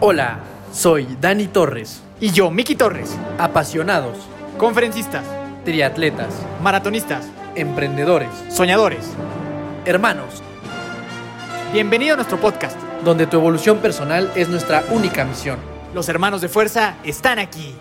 Hola, soy Dani Torres. Y yo, Miki Torres. Apasionados, Conferencistas, triatletas, maratonistas, emprendedores, soñadores. hermanos, Bienvenido a nuestro podcast. donde tu evolución personal es nuestra única misión. Los hermanos de fuerza están aquí.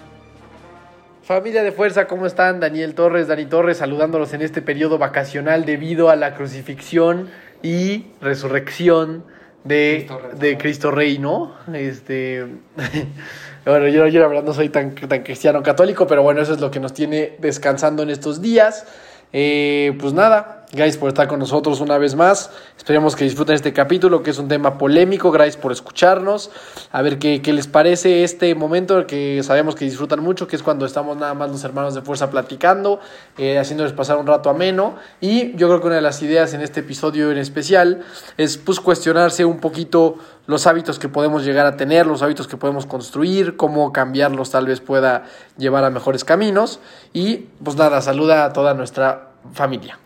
Familia de fuerza, ¿cómo están? Daniel Torres, Dani Torres, saludándolos en este periodo vacacional debido a la crucifixión y resurrección de Cristo Rey, de Cristo Rey ¿no? Este, bueno, yo, yo la verdad no soy tan, tan cristiano católico, pero bueno, eso es lo que nos tiene descansando en estos días. Eh, pues nada, gracias por estar con nosotros una vez más. Esperemos que disfruten este capítulo, que es un tema polémico. Gracias por escucharnos. A ver qué, qué les parece este momento que sabemos que disfrutan mucho, que es cuando estamos nada más los hermanos de fuerza platicando, eh, haciéndoles pasar un rato ameno. Y yo creo que una de las ideas en este episodio en especial es pues cuestionarse un poquito los hábitos que podemos llegar a tener, los hábitos que podemos construir, cómo cambiarlos tal vez pueda llevar a mejores caminos. Y pues nada, saluda a toda nuestra familia.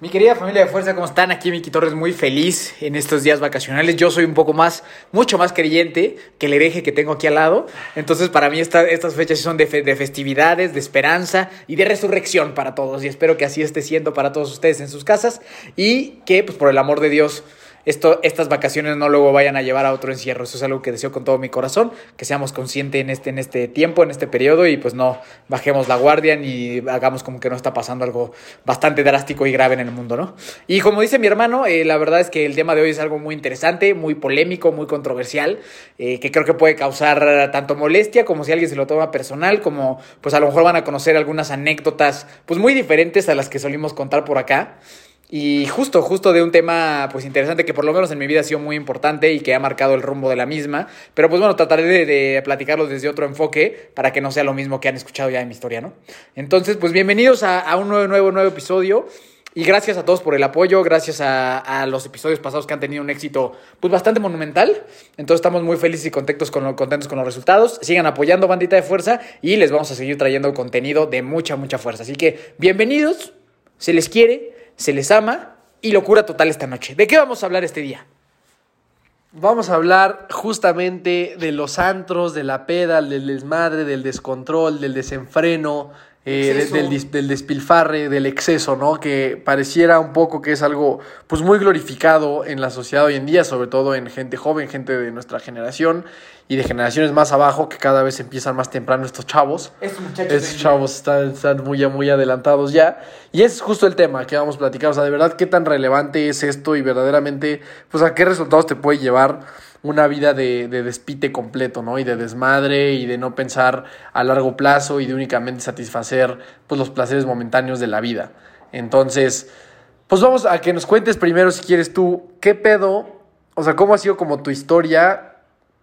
Mi querida familia de fuerza, ¿cómo están? Aquí Miki Torres muy feliz en estos días vacacionales. Yo soy un poco más, mucho más creyente que el hereje que tengo aquí al lado. Entonces, para mí esta- estas fechas son de, de festividades, de esperanza y de resurrección para todos. Y espero que así esté siendo para todos ustedes en sus casas. Y que, pues por el amor de Dios, esto, estas vacaciones no luego vayan a llevar a otro encierro. Eso es algo que deseo con todo mi corazón, que seamos conscientes en este, en este tiempo, en este periodo y pues no bajemos la guardia ni hagamos como que no está pasando algo bastante drástico y grave en el mundo, ¿no? Y como dice mi hermano, eh, la verdad es que el tema de hoy es algo muy interesante, muy polémico, muy controversial, eh, que creo que puede causar tanto molestia como si alguien se lo toma personal, como pues a lo mejor van a conocer algunas anécdotas pues muy diferentes a las que solimos contar por acá. Y justo, justo de un tema pues interesante que por lo menos en mi vida ha sido muy importante y que ha marcado el rumbo de la misma. Pero pues bueno, trataré de, platicarlo desde otro enfoque para que no sea lo mismo que han escuchado ya en mi historia, ¿no? Entonces, pues bienvenidos a, un nuevo, nuevo, nuevo episodio. Y gracias a todos por el apoyo, gracias a, los episodios pasados que han tenido un éxito pues bastante monumental. Entonces estamos muy felices y contentos con, contentos con los resultados. Sigan apoyando Bandita de Fuerza y les vamos a seguir trayendo contenido de mucha, mucha fuerza. Así que bienvenidos, se les quiere, se les ama y locura total esta noche. ¿De qué vamos a hablar este día? Vamos a hablar justamente de los antros, de la peda, del desmadre, del descontrol, del desenfreno, eh, del, del despilfarre, del exceso, ¿no? Que pareciera un poco que es algo pues muy glorificado en la sociedad hoy en día, sobre todo en gente joven, gente de nuestra generación y de generaciones más abajo que cada vez empiezan más temprano estos chavos. Estos muchachos. Esos chavos están, están muy, muy adelantados ya. Y ese es justo el tema que vamos a platicar. O sea, de verdad, qué tan relevante es esto y verdaderamente, pues a qué resultados te puede llevar una vida de, de despite completo, ¿no? Y de desmadre y de no pensar a largo plazo y de únicamente satisfacer, pues, los placeres momentáneos de la vida. Entonces, pues vamos a que nos cuentes primero, si quieres tú, qué pedo, o sea, cómo ha sido como tu historia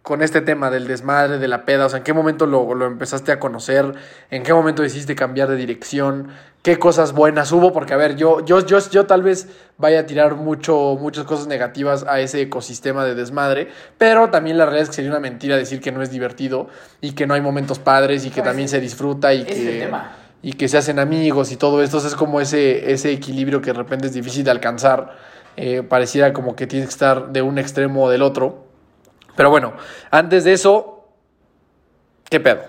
con este tema del desmadre, de la peda? O sea, ¿en qué momento lo, lo empezaste a conocer? ¿En qué momento decidiste cambiar de dirección? ¿Qué cosas buenas hubo? Porque, a ver, yo, yo, yo, yo tal vez vaya a tirar mucho, muchas cosas negativas a ese ecosistema de desmadre, pero también la realidad es que sería una mentira decir que no es divertido y que no hay momentos padres y que No, también se disfruta y el que tema. y que se hacen amigos y todo esto. Es como ese, ese equilibrio que de repente es difícil de alcanzar. Eh, pareciera como que tienes que estar de un extremo o del otro. Pero bueno, antes de eso, ¿qué pedo?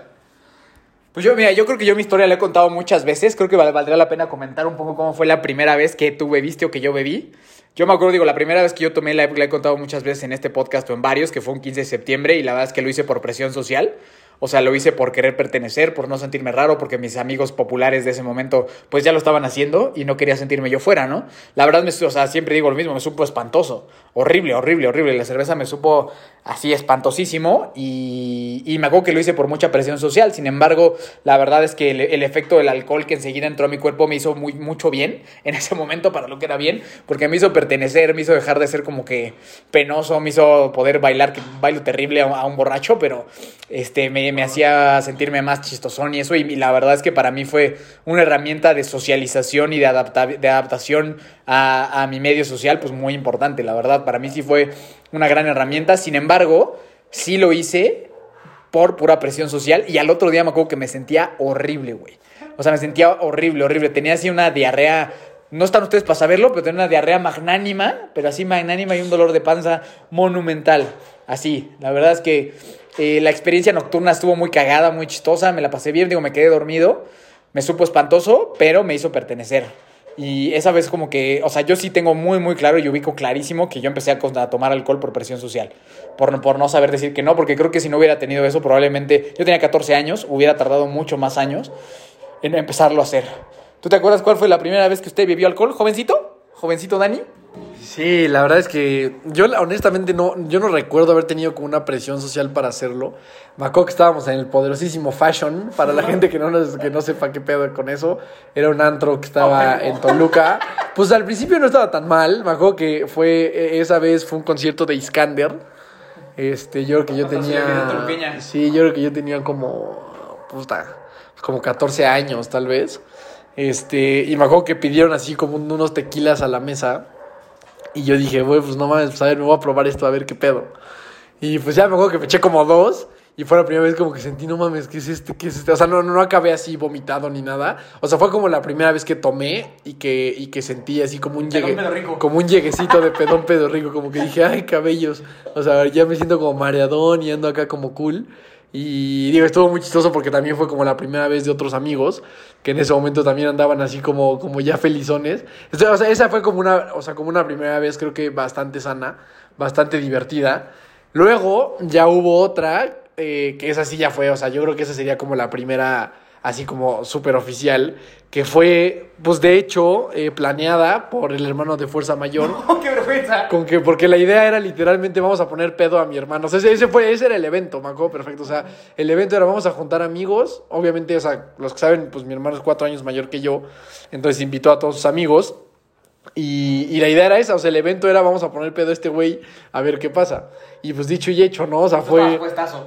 Pues yo, mira, yo creo que yo mi historia la he contado muchas veces. Creo que val- valdría la pena comentar un poco cómo fue la primera vez que tú bebiste o que yo bebí. Yo me acuerdo, digo, la primera vez que yo tomé la, he- la he contado muchas veces en este podcast o en varios, que fue un 15 de septiembre, y la verdad es que lo hice por presión social. O sea, lo hice por querer pertenecer, por no sentirme raro, porque mis amigos populares de ese momento, pues ya lo estaban haciendo y no quería sentirme yo fuera, ¿no? La verdad, me, o sea, siempre digo lo mismo, me supo espantoso. Horrible, horrible, horrible. La cerveza me supo así espantosísimo y, y me acuerdo que lo hice por mucha presión social. Sin embargo, la verdad es que el, efecto del alcohol que enseguida entró a mi cuerpo me hizo muy, mucho bien en ese momento para lo que era bien, porque me hizo pertenecer, me hizo dejar de ser como que penoso, me hizo poder bailar, que bailo terrible a, a un borracho, pero este, me, me hacía sentirme más chistosón y eso. Y, la verdad es que para mí fue una herramienta de socialización y de, adapta- de adaptación a mi medio social, pues muy importante, la verdad. Para mí sí fue una gran herramienta. Sin embargo, sí lo hice por pura presión social y al otro día me acuerdo que me sentía horrible, güey. O sea, me sentía horrible, horrible. Tenía así una diarrea. No están ustedes para saberlo, pero tenía una diarrea magnánima, pero así magnánima y un dolor de panza monumental. Así, la verdad es que eh, la experiencia nocturna estuvo muy cagada, muy chistosa, me la pasé bien, digo, me quedé dormido, me supo espantoso, pero me hizo pertenecer. Y esa vez como que, o sea, yo sí tengo muy, muy claro y ubico clarísimo que yo empecé a, tomar alcohol por presión social, por, por no saber decir que no, porque creo que si no hubiera tenido eso, probablemente, yo tenía 14 años, hubiera tardado mucho más años en empezarlo a hacer. ¿Tú te acuerdas cuál fue la primera vez que usted bebió alcohol, jovencito? ¿Jovencito Dani? Sí, la verdad es que yo honestamente no, yo no recuerdo haber tenido como una presión social para hacerlo. Me acuerdo que estábamos en el poderosísimo Fashion, para la gente que no, nos- que no sepa qué pedo con eso. Era un antro que estaba en Toluca. Pues al principio no estaba tan mal. Me acuerdo que fue, eh, esa vez fue un concierto de Iskander. Este, yo creo que yo ¿Cuántos años tenía... Sí, yo creo que yo tenía como... Puta, como 14 años tal vez. Este, y me acuerdo que pidieron así como un- unos tequilas a la mesa. Y yo dije, güey, pues no mames, pues a ver, me voy a probar esto, a ver qué pedo. Y pues ya me acuerdo que me eché como dos. Y fue la primera vez como que sentí, no mames, ¿qué es este? ¿Qué es este? O sea, no, no acabé así vomitado ni nada. O sea, fue como la primera vez que tomé y que, y que sentí así como un llegue, pedorrico. como un lleguecito de pedón pedo rico. Como que dije, ay, cabellos. O sea, ya me siento como mareadón y ando acá como cool. Y digo, estuvo muy chistoso porque también fue como la primera vez de otros amigos que en ese momento también andaban así como, como ya felizones. Entonces, o sea, esa fue como una, o sea, como una primera vez creo que bastante sana, bastante divertida. Luego ya hubo otra eh, que esa sí ya fue, o sea, yo creo que esa sería como la primera así como súper oficial, que fue, pues de hecho, eh, planeada por el hermano de Fuerza Mayor. ¡Qué vergüenza! Con que, porque la idea era literalmente vamos a poner pedo a mi hermano. O sea, ese fue, ese era el evento, me acuerdo perfecto. O sea, el evento era vamos a juntar amigos. Obviamente, o sea, los que saben, pues mi hermano es cuatro años mayor que yo. Entonces invitó a todos sus amigos. Y, y la idea era esa, o sea, el evento era vamos a poner pedo a este güey a ver qué pasa. Y pues dicho y hecho, ¿no? O sea, fue...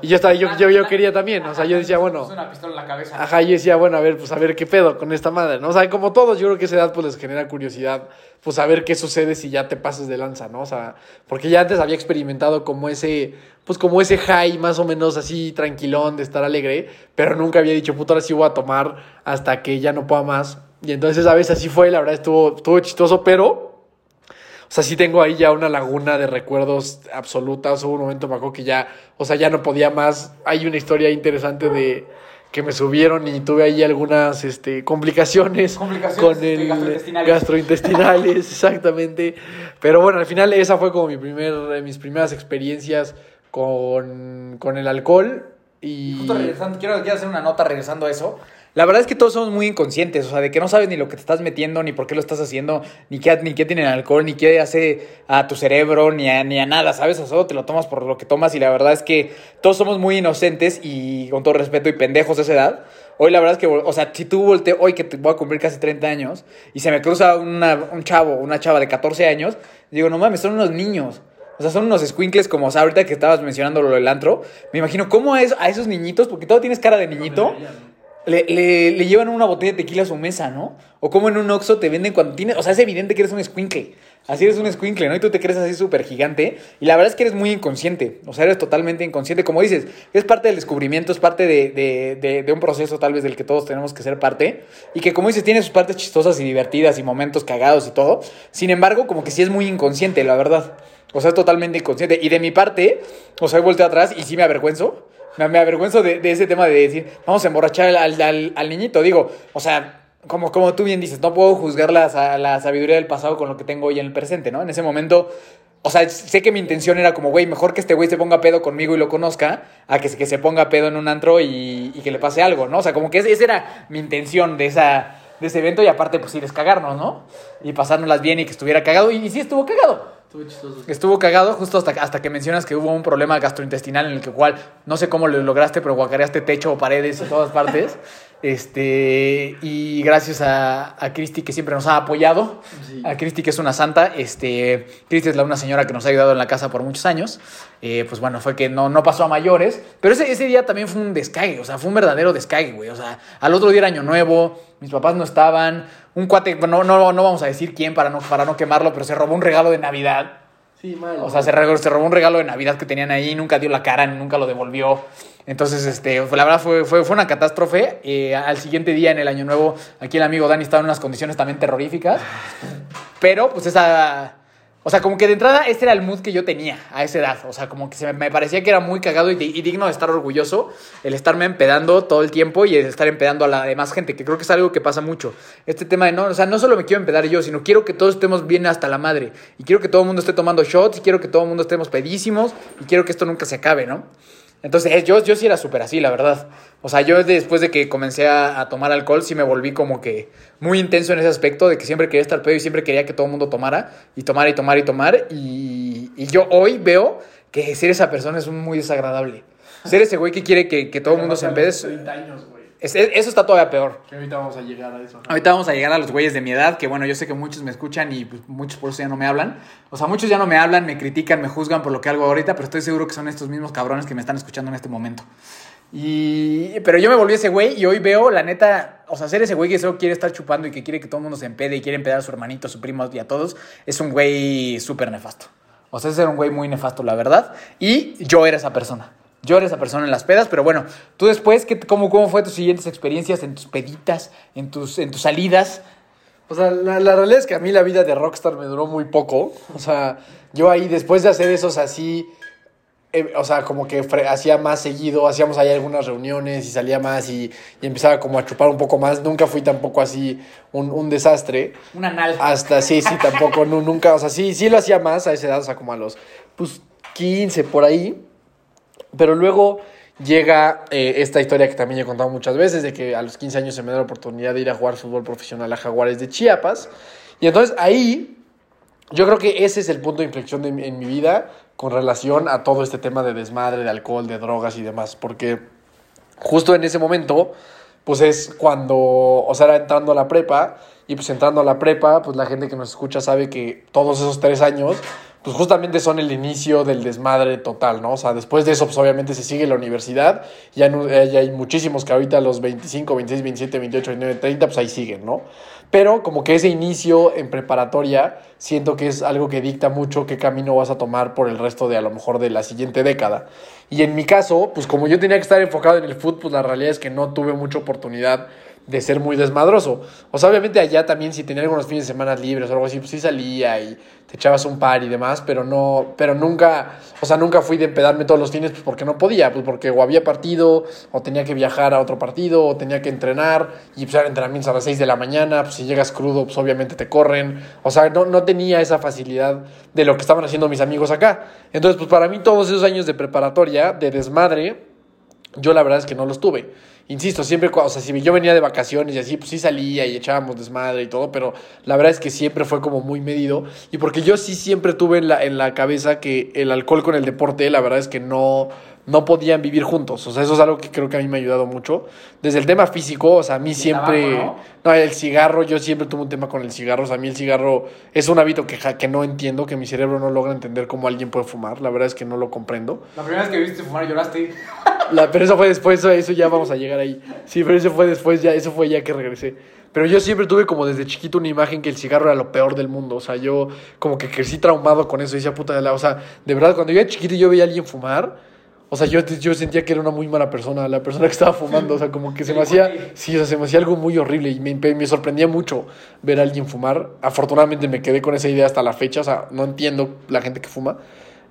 Y yo, estaba, yo, yo, yo quería también, o sea, yo decía, bueno... Una pistola en la cabeza. Ajá, yo decía, bueno, a ver, pues a ver qué pedo con esta madre, ¿no? O sea, como todos, yo creo que esa edad pues les genera curiosidad, pues a ver qué sucede si ya te pasas de lanza, ¿no? O sea, porque ya antes había experimentado como ese, pues como ese high más o menos así tranquilón de estar alegre, pero nunca había dicho, puta, ahora sí voy a tomar hasta que ya no pueda más. Y entonces esa vez así fue, la verdad estuvo, estuvo chistoso, pero... O sea, sí tengo ahí ya una laguna de recuerdos absolutas. Hubo un momento, me acuerdo que ya, o sea, ya no podía más. Hay una historia interesante de que me subieron y tuve ahí algunas este, complicaciones, Complicaciones, con este, el gastrointestinales. gastrointestinales, exactamente. Pero bueno, al final esa fue como mi primer, eh, mis primeras experiencias con, con el alcohol. Y Justo regresando, quiero, quiero hacer una nota regresando a eso. La verdad es que todos somos muy inconscientes, o sea, de que no sabes ni lo que te estás metiendo, ni por qué lo estás haciendo, ni qué, ni qué tiene el alcohol, ni qué hace a tu cerebro, ni a, ni a nada, ¿sabes? O solo te lo tomas por lo que tomas y la verdad es que todos somos muy inocentes y con todo respeto y pendejos de esa edad. Hoy la verdad es que, o sea, si tú volteas, hoy que voy a cumplir casi 30 años y se me cruza una- un chavo, una chava de 14 años, digo, no mames, son unos niños. O sea, son unos squinkles como, o ahorita que estabas mencionando lo del antro, me imagino cómo es a esos niñitos, porque todo tienes cara de niñito, le, le, le llevan una botella de tequila a su mesa, ¿no? O como en un Oxxo te venden cuando tienes, o sea, es evidente que eres un squinkle. Así eres un squinkle, ¿no? Y tú te crees así súper gigante. Y la verdad es que eres muy inconsciente. O sea, eres totalmente inconsciente. Como dices, es parte del descubrimiento, es parte de, de un proceso tal vez del que todos tenemos que ser parte. Y que como dices, tiene sus partes chistosas y divertidas y momentos cagados y todo. Sin embargo, como que sí es muy inconsciente, la verdad. O sea, es totalmente inconsciente. Y de mi parte, o sea, he vuelto atrás y sí me avergüenzo. Me, me avergüenzo de, de ese tema de decir, vamos a emborrachar al, al, al niñito. Digo, o sea, como, como tú bien dices, no puedo juzgar la, la sabiduría del pasado con lo que tengo hoy en el presente, ¿no? En ese momento, o sea, sé que mi intención era como, güey, mejor que este güey se ponga pedo conmigo y lo conozca, a que, que se ponga pedo en un antro y, y que le pase algo, ¿no? O sea, como que esa era mi intención de, esa, de ese evento y aparte, pues sí, descagarnos, ¿no? Y pasárnoslas bien y que estuviera cagado. Y, y sí estuvo cagado. Estuvo chistoso. Estuvo cagado justo hasta, hasta que mencionas que hubo un problema gastrointestinal en el que cual no sé cómo lo lograste, pero guacareaste techo, paredes y todas partes. Este, y gracias a, a Cristi que siempre nos ha apoyado. Sí. A Cristi que es una santa. Este, Cristi es la, una señora que nos ha ayudado en la casa por muchos años. Eh, pues bueno, fue que no, no pasó a mayores. Pero ese, ese día también fue un descague, o sea, fue un verdadero descague, güey. O sea, al otro día era año nuevo, mis papás no estaban. Un cuate, no, no, no vamos a decir quién para no, para no quemarlo, pero se robó un regalo de Navidad. Sí, mal. O sea, se, robó un regalo de Navidad que tenían ahí, nunca dio la cara, nunca lo devolvió. Entonces, este, la verdad fue, fue, fue una catástrofe. Eh, al siguiente día, en el Año Nuevo, aquí el amigo Dani estaba en unas condiciones también terroríficas. Pero, pues esa... O sea, como que de entrada ese era el mood que yo tenía a esa edad. O sea, como que se me, parecía que era muy cagado y, y digno de estar orgulloso el estarme empedando todo el tiempo y el estar empedando a la demás gente, que creo que es algo que pasa mucho. Este tema de no, o sea, no solo me quiero empedar yo, sino quiero que todos estemos bien hasta la madre. Y quiero que todo el mundo esté tomando shots y quiero que todo el mundo estemos pedísimos y quiero que esto nunca se acabe, ¿no? Entonces, eh, yo, yo sí era súper así, la verdad. O sea, yo después de que comencé a, a tomar alcohol, sí me volví como que muy intenso en ese aspecto, de que siempre quería estar pedo y siempre quería que todo el mundo tomara, y tomar y tomar y tomar. Y, y yo hoy veo que ser esa persona es muy desagradable. Ser ese güey que quiere que, que todo el mundo se empede, es- 30 años, güey. Es- es- eso está todavía peor. Que ahorita vamos a llegar a eso. Ahorita vamos a llegar a los güeyes de mi edad, que bueno, yo sé que muchos me escuchan y pues, muchos por eso ya no me hablan. O sea, muchos ya no me hablan, me critican, me juzgan por lo que hago ahorita, pero estoy seguro que son estos mismos cabrones que me están escuchando en este momento. Y... Pero yo me volví ese güey y hoy veo, la neta, o sea, ser ese güey que solo quiere estar chupando y que quiere que todo el mundo se empede y quiere empedar a su hermanito, a su primo y a todos, es un güey súper nefasto. O sea, era un güey muy nefasto, la verdad. Y yo era esa persona. Yo era esa persona en las pedas, pero bueno, tú después, ¿qué, cómo, ¿cómo fue tus siguientes experiencias en tus peditas, en tus, en tus salidas? O sea, la, la realidad es que a mí la vida de rockstar me duró muy poco. O sea, yo ahí, después de hacer esos así, eh, o sea, como que hacía más seguido, hacíamos ahí algunas reuniones y salía más y, y empezaba como a chupar un poco más. Nunca fui tampoco así un, un desastre. Una nal. Hasta, sí, sí, tampoco, nu- nunca, o sea, sí, sí lo hacía más a esa edad, o sea, como a los, pues, 15 por ahí. Pero luego llega eh, esta historia que también he contado muchas veces, de que a los 15 años se me da la oportunidad de ir a jugar fútbol profesional a Jaguares de Chiapas. Y entonces ahí, yo creo que ese es el punto de inflexión en mi vida con relación a todo este tema de desmadre, de alcohol, de drogas y demás. Porque justo en ese momento, pues es cuando, o sea, era entrando a la prepa, y pues entrando a la prepa, pues la gente que nos escucha sabe que todos esos tres años, pues justamente son el inicio del desmadre total, ¿no? O sea, después de eso, pues obviamente se sigue la universidad, ya, ya hay muchísimos que ahorita los 25, 26, 27, 28, 29, 30, pues ahí siguen, ¿no? Pero como que ese inicio en preparatoria, siento que es algo que dicta mucho qué camino vas a tomar por el resto de a lo mejor de la siguiente década. Y en mi caso, pues como yo tenía que estar enfocado en el fútbol, pues la realidad es que no tuve mucha oportunidad de ser muy desmadroso. O sea, obviamente allá también si tenía algunos fines de semana libres o algo así, pues sí salía y te echabas un par y demás, pero no, pero nunca, o sea, nunca fui de empedarme todos los fines pues porque no podía, pues porque o había partido, o tenía que viajar a otro partido, o tenía que entrenar, y pues eran entrenamientos a las 6 de la mañana, pues si llegas crudo, pues obviamente te corren. O sea, no, no tenía esa facilidad de lo que estaban haciendo mis amigos acá. Entonces, pues para mí todos esos años de preparatoria, de desmadre, yo la verdad es que no los tuve. Insisto, siempre, o sea, si yo venía de vacaciones y así, pues sí salía y echábamos desmadre y todo, pero la verdad es que siempre fue como muy medido. Y porque yo sí siempre tuve en la, en la cabeza que el alcohol con el deporte, la verdad es que no, no podían vivir juntos. O sea, eso es algo que creo que a mí me ha ayudado mucho. Desde el tema físico, o sea, a mí siempre... tabaco, ¿no? el cigarro, yo siempre tuve un tema con el cigarro. O sea, a mí el cigarro es un hábito que, que no entiendo, que mi cerebro no logra entender cómo alguien puede fumar. La verdad es que no lo comprendo. La primera vez que viste fumar lloraste. La, pero eso fue después, eso, eso ya vamos a llegar ahí. Sí, pero eso fue después, ya, eso fue ya que regresé. Pero yo siempre tuve como desde chiquito una imagen que el cigarro era lo peor del mundo. O sea, yo como que crecí traumado con eso. Y decía, puta de la. O sea, de verdad, cuando yo era chiquito y yo veía a alguien fumar, o sea, yo, yo sentía que era una muy mala persona, la persona que estaba fumando. O sea, como que se me hacía. Sí, o sea, se me hacía algo muy horrible. Y me, me sorprendía mucho ver a alguien fumar. Afortunadamente me quedé con esa idea hasta la fecha. O sea, no entiendo la gente que fuma.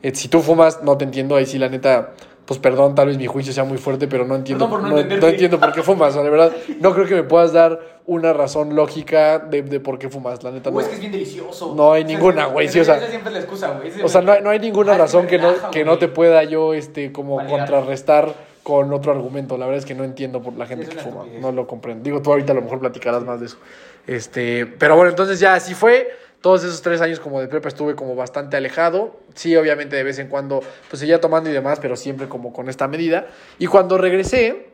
Eh, si tú fumas, no te entiendo. Ahí sí, la neta, pues perdón, tal vez mi juicio sea muy fuerte, pero no entiendo, por no no, no entiendo por qué fumas. O sea, de verdad, no creo que me puedas dar una razón lógica de, de por qué fumas. La neta, no. Uy, es que es bien delicioso. No hay O sea, ninguna, güey, sí, o sea- Esa siempre es la excusa, güey. O sea, no hay, no hay ninguna Ah, razón que no, que no te pueda yo este, como Validar. contrarrestar con otro argumento. La verdad es que no entiendo por la gente Es que fuma. estupidez. No lo comprendo. Digo, tú ahorita a lo mejor platicarás más de eso. Este, pero bueno, entonces ya así fue. Todos esos tres años como de prepa estuve como bastante alejado. Sí, obviamente de vez en cuando pues seguía tomando y demás, pero siempre como con esta medida. Y cuando regresé,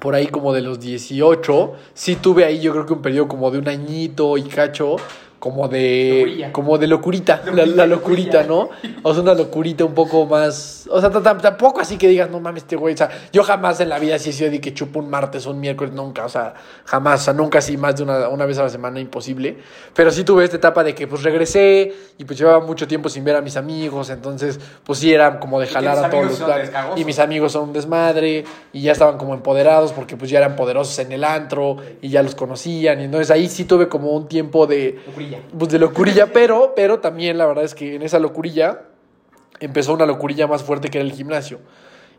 por ahí como de los 18, sí tuve ahí yo creo que un periodo como de un añito y cacho, como de Locurilla. como de locurita, la, Locurilla, la locurita, locurilla. ¿no? O sea, una locurita un poco más, o sea, tampoco así que digas, no mames, este güey, o sea, yo jamás en la vida así he sido de que chupo un martes o un miércoles, nunca, o sea, jamás, o sea, nunca así más de una, una vez a la semana, imposible, pero sí tuve esta etapa de que pues regresé y pues llevaba mucho tiempo sin ver a mis amigos, entonces pues sí era como de jalar a todos los y mis amigos son un desmadre y ya estaban como empoderados porque pues ya eran poderosos en el antro y ya los conocían y entonces ahí sí tuve como un tiempo de, Pues de locurilla, pero, pero también la verdad es que en esa locurilla empezó una locurilla más fuerte que era el gimnasio.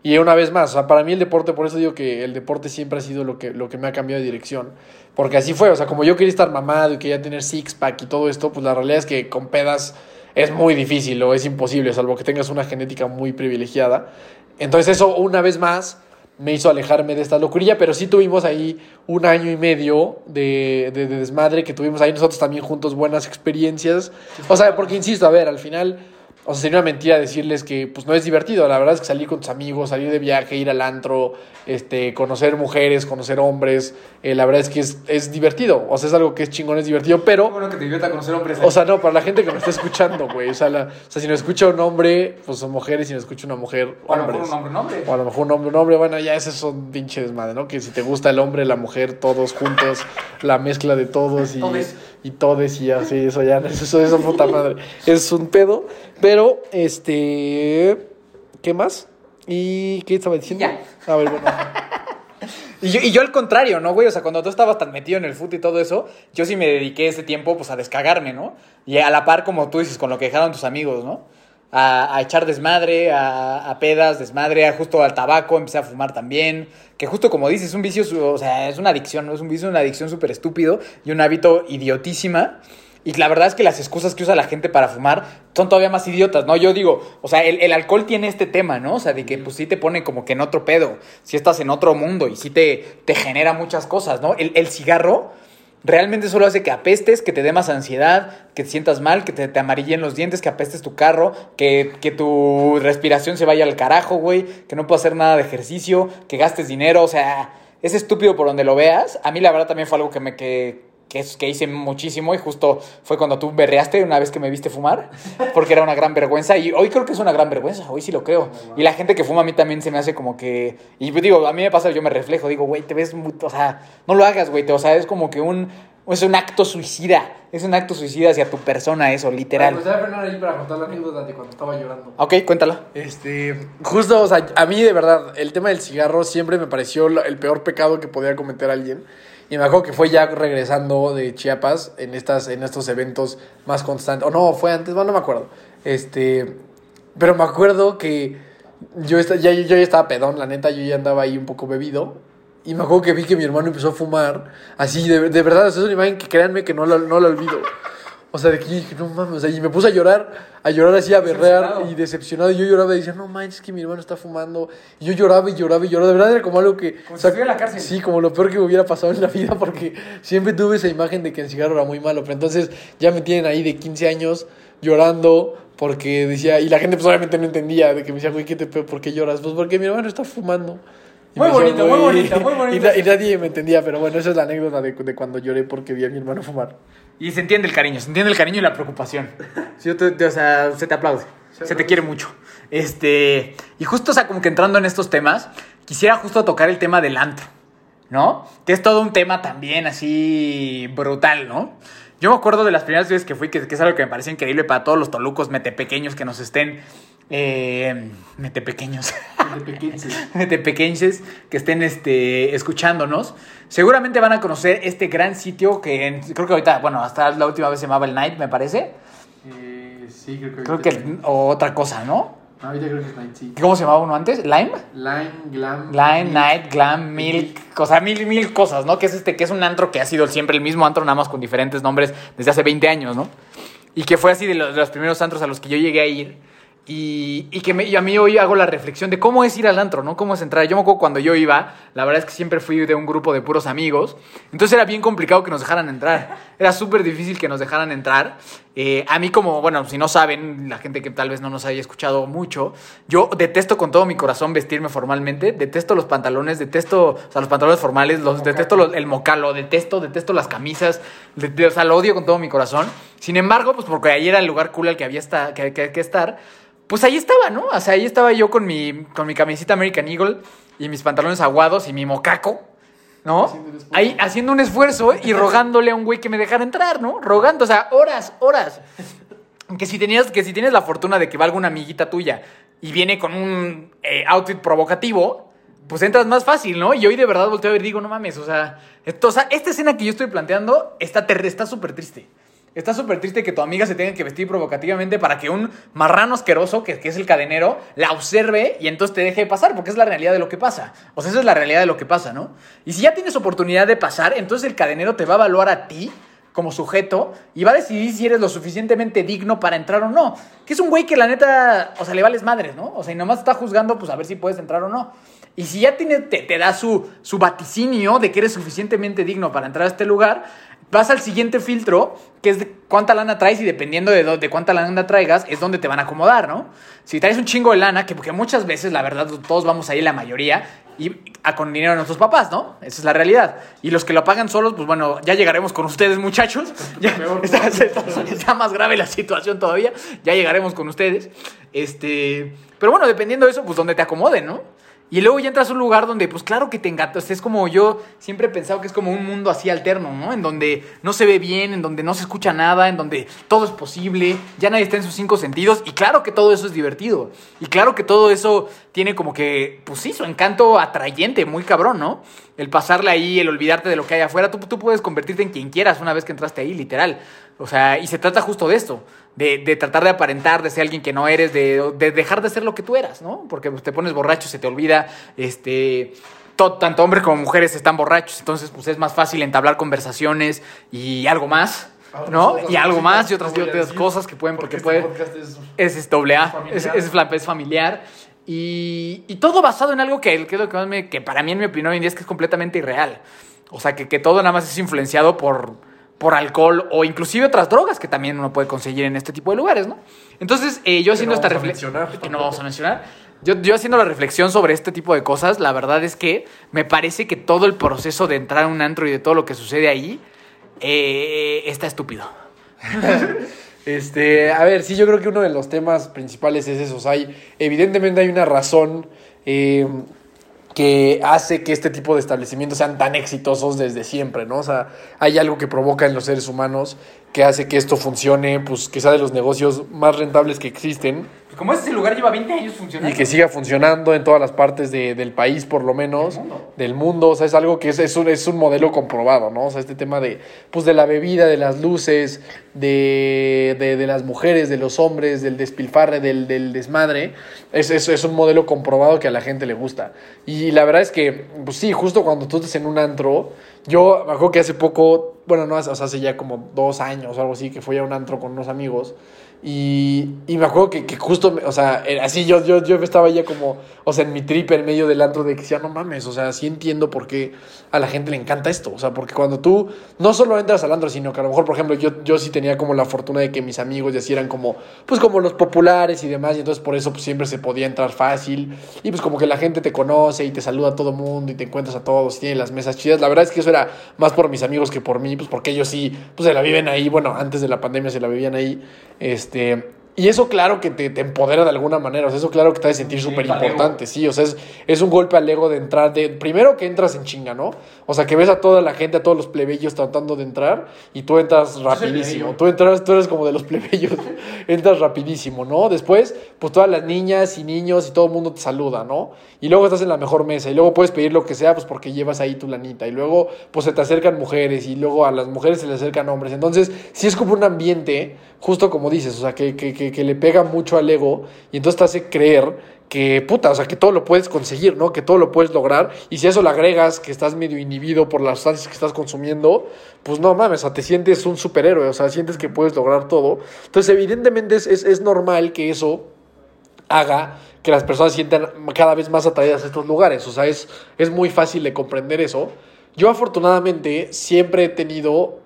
Y una vez más, o sea, para mí el deporte, por eso digo que el deporte siempre ha sido lo que, lo que me ha cambiado de dirección. Porque así fue, o sea, como yo quería estar mamado y quería tener six-pack y todo esto, pues la realidad es que con pedas es muy difícil o es imposible, salvo que tengas una genética muy privilegiada. Entonces eso, una vez más, me hizo alejarme de esta locurilla, pero sí tuvimos ahí un año y medio de, de, de desmadre, que tuvimos ahí nosotros también juntos buenas experiencias. O sea, porque insisto, a ver, al final o sea, sería una mentira decirles que pues no es divertido. La verdad es que salir con tus amigos, salir de viaje, ir al antro, este, conocer mujeres, conocer hombres, eh, la verdad es que es, es, divertido. O sea, es algo que es chingón, es divertido, pero... Bueno, que te divierta conocer hombres. O sea, no, para la gente que me está escuchando, güey. O, sea, la, o sea, si no escucha un hombre, pues son mujeres, si no escucha una mujer, o a lo mejor un hombre, un hombre. O a lo mejor un hombre, un hombre. Bueno, ya ese es un pinche desmadre, ¿no? Que si te gusta el hombre, la mujer, todos juntos, la mezcla de todos y... Todes. Y todes y así, eso ya, eso, eso puta madre. Es un pedo. Pero, este. ¿Qué más? ¿Y qué estaba diciendo? Ya. A ver, bueno. Y yo, y yo al contrario, ¿no, güey? O sea, cuando tú estabas tan metido en el fútbol y todo eso, yo sí me dediqué ese tiempo, pues, a descagarme, ¿no? Y a la par, como tú dices, con lo que dejaron tus amigos, ¿no? A, a echar desmadre, a, a, pedas, desmadre, a justo al tabaco, empecé a fumar también. Que justo como dices, es un vicio, o sea, es una adicción, ¿no? Es un vicio, una adicción súper estúpido y un hábito idiotísima. Y la verdad es que las excusas que usa la gente para fumar son todavía más idiotas, ¿no? Yo digo, o sea, el, el, alcohol tiene este tema, ¿no? O sea, de que pues sí te pone como que en otro pedo, si estás en otro mundo y sí te, te genera muchas cosas, ¿no? El, el cigarro realmente solo hace que apestes, que te dé más ansiedad, que te sientas mal, que te, te amarillen los dientes, que apestes tu carro, que, que tu respiración se vaya al carajo, güey, que no puedas hacer nada de ejercicio, que gastes dinero, o sea, es estúpido por donde lo veas. A mí la verdad también fue algo que me... Que, que, es, que hice muchísimo y justo fue cuando tú berreaste una vez que me viste fumar, porque era una gran vergüenza y hoy creo que es una gran vergüenza, hoy sí lo creo. Y la gente que fuma a mí también se me hace como que, y digo, a mí me pasa, yo me reflejo, digo, güey, te ves, muy, o sea, no lo hagas, güey, o sea, es como que un, es un acto suicida, es un acto suicida hacia tu persona eso, literal. Pues Fernando ahí para contar la anécdota de cuando estaba llorando. Ok, cuéntala. Este, justo, o sea, a mí de verdad, el tema del cigarro siempre me pareció el peor pecado que podía cometer alguien. Y me acuerdo que fue ya regresando de Chiapas en, estas, en estos eventos más constantes. O no, fue antes, bueno, no me acuerdo. Este, pero me acuerdo que yo, ya, yo ya estaba pedón, la neta, yo ya andaba ahí un poco bebido. Y me acuerdo que vi que mi hermano empezó a fumar. Así, de, de verdad, es una imagen que créanme que no la, no la olvido. O sea, de que dije, no mames, o sea, y me puse a llorar, a llorar así, a berrear y decepcionado. Y yo lloraba y decía, no manches, es que mi hermano está fumando. Y yo lloraba y lloraba y lloraba. De verdad era como algo que. Como o sea, si la cárcel. Sí, como lo peor que me hubiera pasado en la vida, porque siempre tuve esa imagen de que el cigarro era muy malo. Pero entonces ya me tienen ahí de 15 años llorando porque decía, y la gente pues obviamente no entendía, de que me decía, güey, ¿qué te ¿por qué lloras? Pues porque mi hermano está fumando. Y muy bonito, decía, muy bonito, muy bonito. Y, y, nadie me entendía, pero bueno, esa es la anécdota de, de cuando lloré porque vi a mi hermano fumar. Y se entiende el cariño, se entiende el cariño y la preocupación. Sí, te, te, o sea, se te aplaude, se, se te quiere mucho. Este, y justo, o sea, como que entrando en estos temas, quisiera justo tocar el tema del antro, ¿no? Que es todo un tema también así brutal, ¿no? Yo me acuerdo de las primeras veces que fui, que, que es algo que me parece increíble para todos los tolucos metepequeños que nos estén eh, metepequeños. Metepequenses. metepequenses que estén este, escuchándonos. Seguramente van a conocer este gran sitio que en, creo que ahorita, bueno, hasta la última vez se llamaba el Night, me parece. Eh, sí, creo que. Creo que o otra cosa, ¿no? Ahorita creo que es Night, sí. ¿Cómo se llamaba uno antes? ¿Lime? Lime, Glam. Lime, milk, Night, Glam, Milk, o sea, mil, mil cosas, ¿no? Que es este, que es un antro que ha sido siempre el mismo antro, nada más con diferentes nombres desde hace 20 años, ¿no? Y que fue así de los, de los primeros antros a los que yo llegué a ir. Y, y, que y a mí hoy hago la reflexión de cómo es ir al antro, ¿no? Cómo es entrar. Yo me acuerdo cuando yo iba, la verdad es que siempre fui de un grupo de puros amigos. Entonces era bien complicado que nos dejaran entrar. Era súper difícil que nos dejaran entrar. Eh, a mí como, bueno, si no saben, la gente que tal vez no nos haya escuchado mucho, yo detesto con todo mi corazón vestirme formalmente. Detesto los pantalones, detesto, o sea, los pantalones formales, los, detesto los, el mocalo, detesto, detesto las camisas. De, de, o sea, lo odio con todo mi corazón. Sin embargo, pues porque ahí era el lugar cool al que había esta, que, que, que estar pues ahí estaba, ¿no? O sea, ahí estaba yo con mi, con mi camisita American Eagle y mis pantalones aguados y mi mocaco, ¿no? Haciendo ahí haciendo un esfuerzo y rogándole a un güey que me dejara entrar, ¿no? Rogando, o sea, horas, horas. Que si, tenías, que si tienes la fortuna de que valga una amiguita tuya y viene con un eh, outfit provocativo, pues entras más fácil, ¿no? Y hoy de verdad volteo a ver y digo, no mames, o sea, esto, o sea, esta escena que yo estoy planteando está súper triste. Está súper triste que tu amiga se tenga que vestir provocativamente para que un marrano asqueroso, que, que, es el cadenero, la observe y entonces te deje pasar, porque es la realidad de lo que pasa. O sea, esa es la realidad de lo que pasa, ¿no? Y si ya tienes oportunidad de pasar, entonces el cadenero te va a evaluar a ti como sujeto y va a decidir si eres lo suficientemente digno para entrar o no. Que es un güey que la neta, o sea, le vales madres, ¿no? O sea, y nomás está juzgando, pues a ver si puedes entrar o no. Y si ya tiene, te, te da su, su vaticinio de que eres suficientemente digno para entrar a este lugar, vas al siguiente filtro, que es de cuánta lana traes y dependiendo de, de, cuánta lana traigas, es donde te van a acomodar, ¿no? Si traes un chingo de lana, que porque muchas veces, la verdad, todos vamos ahí, la mayoría, y a, con dinero de nuestros papás, ¿no? Esa es la realidad. Y los que lo pagan solos, pues bueno, ya llegaremos con ustedes, muchachos. Ya, está, está, está, más grave la situación todavía. Ya llegaremos con ustedes. Este, pero bueno, dependiendo de eso, pues donde te acomoden, ¿no? Y luego ya entras a un lugar donde, pues claro que te engatas. Es como yo siempre he pensado que es como un mundo así alterno, ¿no? En donde no se ve bien, en donde no se escucha nada, en donde todo es posible, ya nadie está en sus cinco sentidos. Y claro que todo eso es divertido. Y claro que todo eso tiene como que, pues sí, su encanto atrayente, muy cabrón, ¿no? El pasarle ahí, el olvidarte de lo que hay afuera. Tú, tú puedes convertirte en quien quieras una vez que entraste ahí, literal. O sea, y se trata justo de esto, de, de, tratar de aparentar, de ser alguien que no eres, de, de, dejar de ser lo que tú eras, ¿no? Porque te pones borracho, se te olvida, este, todo, tanto hombres como mujeres están borrachos, entonces pues es más fácil entablar conversaciones y algo más. ¿No? Y algo más y otras, y otras cosas que pueden, porque, porque este puede. Es, es, doble A, es, es, es familiar. Y, y, todo basado en algo que, que, lo que, más me, que para mí, en mi opinión, hoy en día es que es completamente irreal. O sea, que, que todo nada más es influenciado por, por alcohol o inclusive otras drogas que también uno puede conseguir en este tipo de lugares, ¿no? Entonces, eh, yo haciendo no esta reflexión... Que no vamos a mencionar. Yo, yo, haciendo la reflexión sobre este tipo de cosas, la verdad es que me parece que todo el proceso de entrar a un antro y de todo lo que sucede ahí eh, está estúpido. este, a ver, sí, yo creo que uno de los temas principales es eso. O sea, hay, evidentemente hay una razón... Eh, que hace que este tipo de establecimientos sean tan exitosos desde siempre, ¿no? O sea, hay algo que provoca en los seres humanos que hace que esto funcione, pues que sea de los negocios más rentables que existen. Como este lugar lleva 20 años funcionando. Y que siga funcionando en todas las partes de, del país, por lo menos, del mundo. del mundo. O sea, es algo que es, es, un, es un modelo comprobado, ¿no? O sea, este tema de, pues, de la bebida, de las luces, de, de, de las mujeres, de los hombres, del despilfarre, del, del desmadre, es, es, es un modelo comprobado que a la gente le gusta. Y la verdad es que, pues sí, justo cuando tú estás en un antro, yo me acuerdo que hace poco, bueno, no, o sea, hace ya como dos años o algo así, que fui a un antro con unos amigos. Y, y me acuerdo que, que justo, o sea, así yo, yo, yo estaba ya como, o sea, en mi trip en medio del antro de que decía, no mames, o sea, sí entiendo por qué a la gente le encanta esto. O sea, porque cuando tú no solo entras al antro, sino que a lo mejor, por ejemplo, yo, yo sí tenía como la fortuna de que mis amigos ya sí eran como, pues como los populares y demás, y entonces por eso pues, siempre se podía entrar fácil. Y pues como que la gente te conoce y te saluda a todo mundo y te encuentras a todos y tiene las mesas chidas. La verdad es que eso era más por mis amigos que por mí, pues porque ellos sí, pues se la viven ahí, bueno, antes de la pandemia se la vivían ahí. Este, este, y eso claro que te, te, empodera de alguna manera, o sea, eso claro que te hace sentir súper importante, sí, o sea, es, es, un golpe al ego de entrar, de, primero que entras en chinga, ¿no? O sea, que ves a toda la gente, a todos los plebeyos tratando de entrar y tú entras rapidísimo, tú entras, tú eres como de los plebeyos, entras rapidísimo, ¿no? Después, pues todas las niñas y niños y todo el mundo te saluda, ¿no? Y luego estás en la mejor mesa y luego puedes pedir lo que sea, pues porque llevas ahí tu lanita y luego, pues se te acercan mujeres y luego a las mujeres se le acercan hombres, entonces, sí es como un ambiente, justo como dices, o sea, que, que, que que, le pega mucho al ego y entonces te hace creer que puta, o sea, que todo lo puedes conseguir, ¿no? Que todo lo puedes lograr. Y si a eso le agregas que estás medio inhibido por las sustancias que estás consumiendo, pues no mames, o sea, te sientes un superhéroe, o sea, sientes que puedes lograr todo. Entonces, evidentemente es, es, normal que eso haga que las personas sientan cada vez más atraídas a estos lugares. O sea, es, es muy fácil de comprender eso. Yo afortunadamente siempre he tenido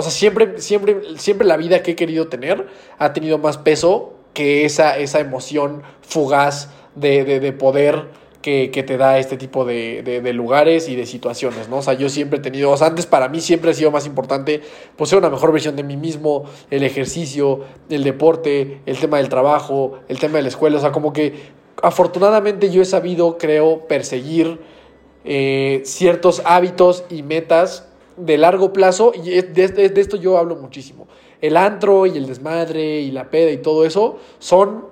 o sea, siempre, siempre, siempre la vida que he querido tener ha tenido más peso que esa, esa emoción fugaz de, de, de poder que, que, te da este tipo de, de, lugares y de situaciones, ¿no? O sea, yo siempre he tenido, o sea, antes para mí siempre ha sido más importante, pues ser una mejor versión de mí mismo, el ejercicio, el deporte, el tema del trabajo, el tema de la escuela, o sea, como que afortunadamente yo he sabido, creo, perseguir eh, ciertos hábitos y metas de largo plazo, y de, esto yo hablo muchísimo. El antro y el desmadre y la peda y todo eso son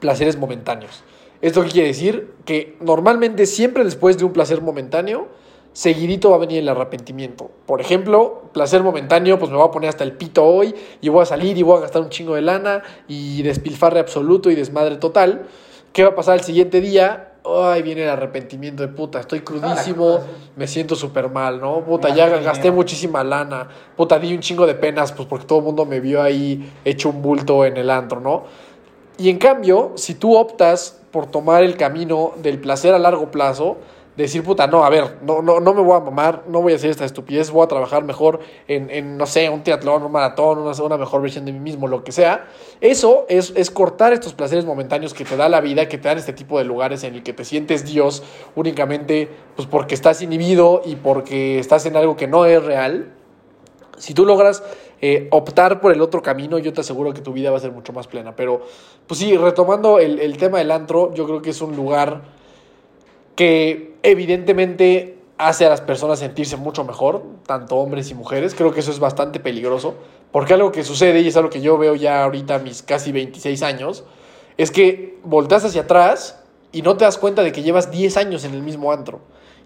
placeres momentáneos. ¿Esto qué quiere decir? Que normalmente siempre después de un placer momentáneo seguidito va a venir el arrepentimiento. Por ejemplo, placer momentáneo, pues me voy a poner hasta el pito hoy y voy a salir y voy a gastar un chingo de lana y despilfarre absoluto y desmadre total. ¿Qué va a pasar el siguiente día? Ay, viene el arrepentimiento de puta, estoy crudísimo, me siento súper mal, ¿no? Puta, ya gasté muchísima lana, puta, di un chingo de penas, pues porque todo el mundo me vio ahí hecho un bulto en el antro, ¿no? Y en cambio, si tú optas por tomar el camino del placer a largo plazo, decir, puta, no, a ver, no, no, no me voy a mamar, no voy a hacer esta estupidez, voy a trabajar mejor en, en no sé, un teatlón, un maratón, una, una, mejor versión de mí mismo, lo que sea. Eso es, es cortar estos placeres momentáneos que te da la vida, que te dan este tipo de lugares en el que te sientes Dios únicamente pues porque estás inhibido y porque estás en algo que no es real. Si tú logras eh, optar por el otro camino, yo te aseguro que tu vida va a ser mucho más plena. Pero, pues sí, retomando el, el tema del antro, yo creo que es un lugar que evidentemente hace a las personas sentirse mucho mejor, tanto hombres y mujeres. Creo que eso es bastante peligroso, porque algo que sucede, y es algo que yo veo ya ahorita a mis casi 26 años, es que volteas hacia atrás y no te das cuenta de que llevas 10 años en el mismo antro.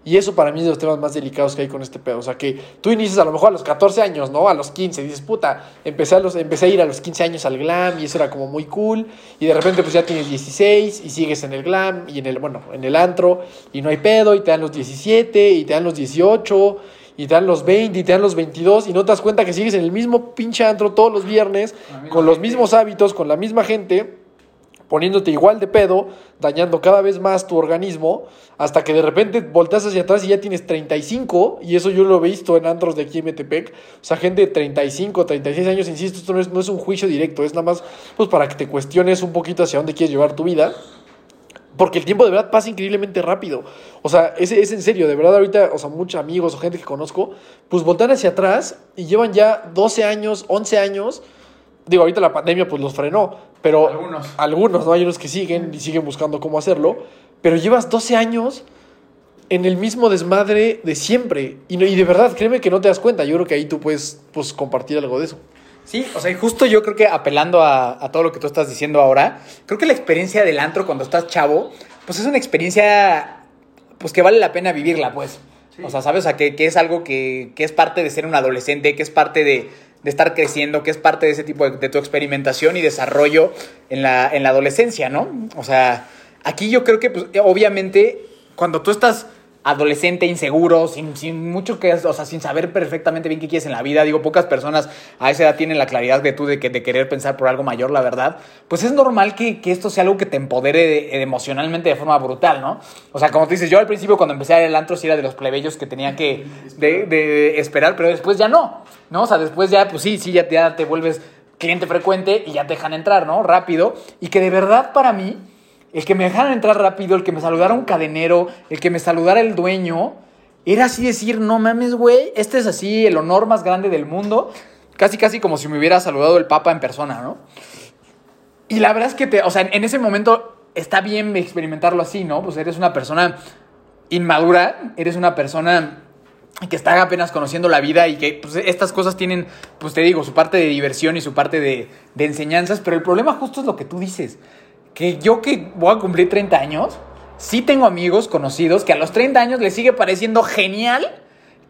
Y eso para mí es de los temas más delicados que hay con este pedo. O sea, que tú inicias a lo mejor a los 14 años, ¿no? A los 15. dices, puta, empecé a, los, empecé a ir a los 15 años al glam y eso era como muy cool. Y de repente pues ya tienes 16 y sigues en el glam y en el, bueno, en el antro y no hay pedo y te dan los 17 y te dan los 18 y te dan los 20 y te dan los 22 y no te das cuenta que sigues en el mismo pinche antro todos los viernes con los mismos hábitos, con la misma gente poniéndote igual de pedo, dañando cada vez más tu organismo, hasta que de repente volteas hacia atrás y ya tienes 35, y eso yo lo he visto en antros de aquí en Metepec, o sea, gente de 35, 36 años, insisto, esto no es, no es un juicio directo, es nada más pues para que te cuestiones un poquito hacia dónde quieres llevar tu vida. Porque el tiempo de verdad pasa increíblemente rápido. O sea, es, es en serio, de verdad ahorita, o sea, muchos amigos o gente que conozco, pues voltean hacia atrás y llevan ya 12 años, 11 años. Digo, ahorita la pandemia pues los frenó, pero algunos. algunos, ¿no? Hay unos que siguen y siguen buscando cómo hacerlo, pero llevas 12 años en el mismo desmadre de siempre. Y, no, y de verdad, créeme que no te das cuenta. Yo creo que ahí tú puedes pues, compartir algo de eso. Sí, o sea, y justo yo creo que apelando a, a, todo lo que tú estás diciendo ahora, creo que la experiencia del antro cuando estás chavo, pues es una experiencia pues que vale la pena vivirla, pues. Sí. O sea, ¿sabes? O sea, que, que es algo que, que es parte de ser un adolescente, que es parte de, de estar creciendo, que es parte de ese tipo de, de, tu experimentación y desarrollo en la, en la adolescencia, ¿no? O sea, aquí yo creo que, pues, obviamente, cuando tú estás adolescente, inseguro, sin, sin mucho que, o sea, sin saber perfectamente bien qué quieres en la vida, digo, pocas personas a esa edad tienen la claridad de tú de, que, de querer pensar por algo mayor, la verdad, pues es normal que, que esto sea algo que te empodere de, emocionalmente de forma brutal, ¿no? O sea, como tú dices, yo al principio cuando empecé a ir al antro sí era de los plebeyos que tenía que de, esperar, pero después ya no, ¿no? O sea, después ya, pues sí, sí, ya ya te vuelves cliente frecuente y ya te dejan entrar, ¿no? Rápido, y que de verdad para mí el que me dejaran entrar rápido, el que me saludara un cadenero, el que me saludara el dueño, era así decir, no mames, güey, este es así el honor más grande del mundo, casi casi como si me hubiera saludado el Papa en persona, ¿no? Y la verdad es que, te, o sea, en ese momento está bien experimentarlo así, ¿no? Pues eres una persona inmadura, eres una persona que está apenas conociendo la vida y que pues, estas cosas tienen, pues te digo, su parte de diversión y su parte de, de enseñanzas, pero el problema justo es lo que tú dices que yo que voy a cumplir 30 años, sí tengo amigos conocidos que a los 30 años les sigue pareciendo genial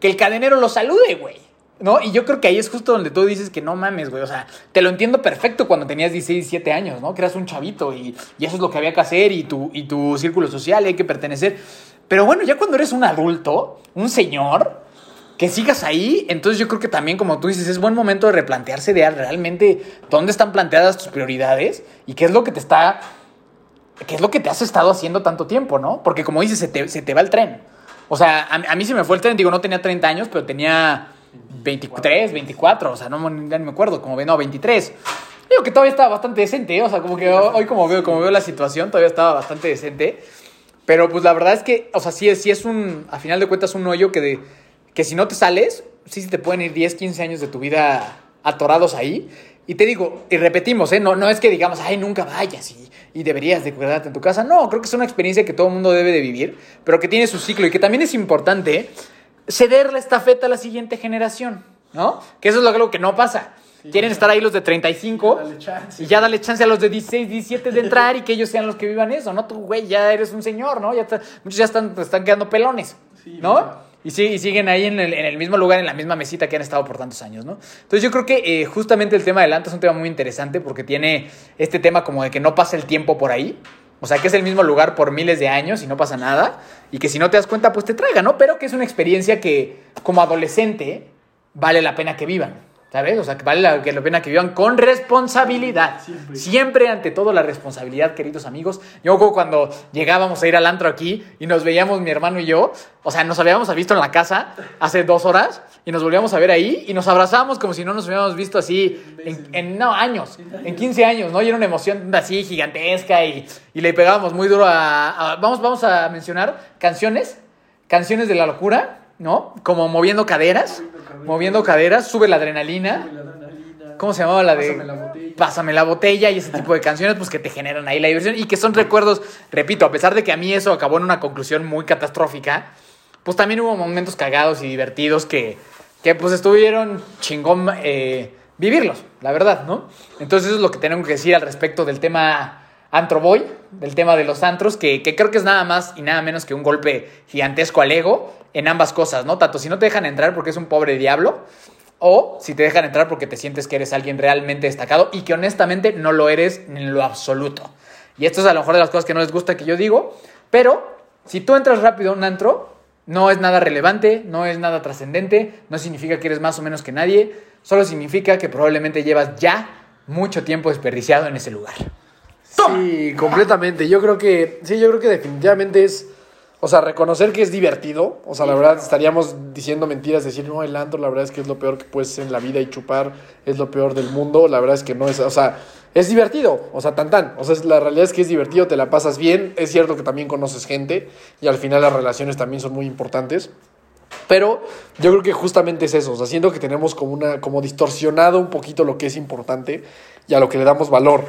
que el cadenero lo salude, güey. ¿No? Y yo creo que ahí es justo donde tú dices que no mames, güey. O sea, te lo entiendo perfecto cuando tenías 16, 17 años, ¿no? Que eras un chavito y, y eso es lo que había que hacer y tu, y tu círculo social y hay que pertenecer. Pero bueno, ya cuando eres un adulto, un señor, que sigas ahí, entonces yo creo que también, como tú dices, es buen momento de replantearse de realmente dónde están planteadas tus prioridades y qué es lo que te está, qué es lo que te has estado haciendo tanto tiempo, ¿no? Porque como dices, se te, se te va el tren. O sea, a, mí se me fue el tren, digo, no tenía 30 años, pero tenía 23, 24, o sea, no ni me acuerdo, como no, 23. Digo que todavía estaba bastante decente, ¿eh? o sea, como que hoy como veo, como veo la situación, todavía estaba bastante decente. Pero pues la verdad es que, o sea, sí, sí es un, a final de cuentas, un hoyo que de que si no te sales, sí se te pueden ir 10, 15 años de tu vida atorados ahí. Y te digo, y repetimos, ¿eh? no, no es que digamos, ay, nunca vayas y, y deberías de quedarte en tu casa. No, creo que es una experiencia que todo el mundo debe de vivir, pero que tiene su ciclo y que también es importante ceder la estafeta a la siguiente generación, ¿no? Que eso es algo que no pasa. Sí, Quieren estar ahí los de 35 y ya dale chance a los de 16, 17 de entrar y que ellos sean los que vivan eso, ¿no? Tú, güey, ya eres un señor, ¿no? Ya está, muchos ya están, están quedando pelones, ¿no? Y, sí, y siguen ahí en el, en el, mismo lugar, en la misma mesita que han estado por tantos años, ¿no? Entonces yo creo que eh, justamente el tema del antro es un tema muy interesante porque tiene este tema como de que no pasa el tiempo por ahí. O sea, que es el mismo lugar por miles de años y no pasa nada. Y que si no te das cuenta, pues te traiga, ¿no? Pero que es una experiencia que como adolescente vale la pena que vivan. ¿Sabes? O sea, que vale la, que la pena que vivan con responsabilidad. Siempre. ante todo la responsabilidad, queridos amigos. Yo cuando llegábamos a ir al antro aquí y nos veíamos mi hermano y yo, o sea, nos habíamos visto en la casa hace dos horas y nos volvíamos a ver ahí y nos abrazábamos como si no nos hubiéramos visto así en, no, años, en 15 años, ¿no? Y era una emoción así gigantesca y, y le pegábamos muy duro a, Vamos, vamos a mencionar canciones, canciones de la locura ¿no? Como moviendo caderas, moviendo caderas, sube la adrenalina. ¿Cómo se llamaba la de Pásame la botella? Pásame la botella y ese tipo de canciones pues que te generan ahí la diversión y que son recuerdos, repito, a pesar de que a mí eso acabó en una conclusión muy catastrófica, pues también hubo momentos cagados y divertidos que, que pues estuvieron chingón eh, vivirlos, la verdad, ¿no? Entonces eso es lo que tengo que decir al respecto del tema Antroboy, del tema de los antros, que, que creo que es nada más y nada menos que un golpe gigantesco al ego en ambas cosas, ¿no? Tanto si no te dejan entrar porque es un pobre diablo, o si te dejan entrar porque te sientes que eres alguien realmente destacado y que honestamente no lo eres en lo absoluto. Y esto es a lo mejor de las cosas que no les gusta que yo digo, pero si tú entras rápido a un antro, no es nada relevante, no es nada trascendente, no significa que eres más o menos que nadie, solo significa que probablemente llevas ya mucho tiempo desperdiciado en ese lugar. Sí, completamente. Yo creo que, sí, yo creo que definitivamente es o sea, reconocer que es divertido. O sea, la verdad estaríamos diciendo mentiras, decir, no, el antro la verdad es que es lo peor que puedes hacer en la vida y chupar es lo peor del mundo. La verdad es que no es, o sea, es divertido. O sea, tan tan. O sea, la realidad es que es divertido, te la pasas bien. Es cierto que también conoces gente y al final las relaciones también son muy importantes. Pero yo creo que justamente es eso, o sea, siento que tenemos como una como distorsionado un poquito lo que es importante y a lo que le damos valor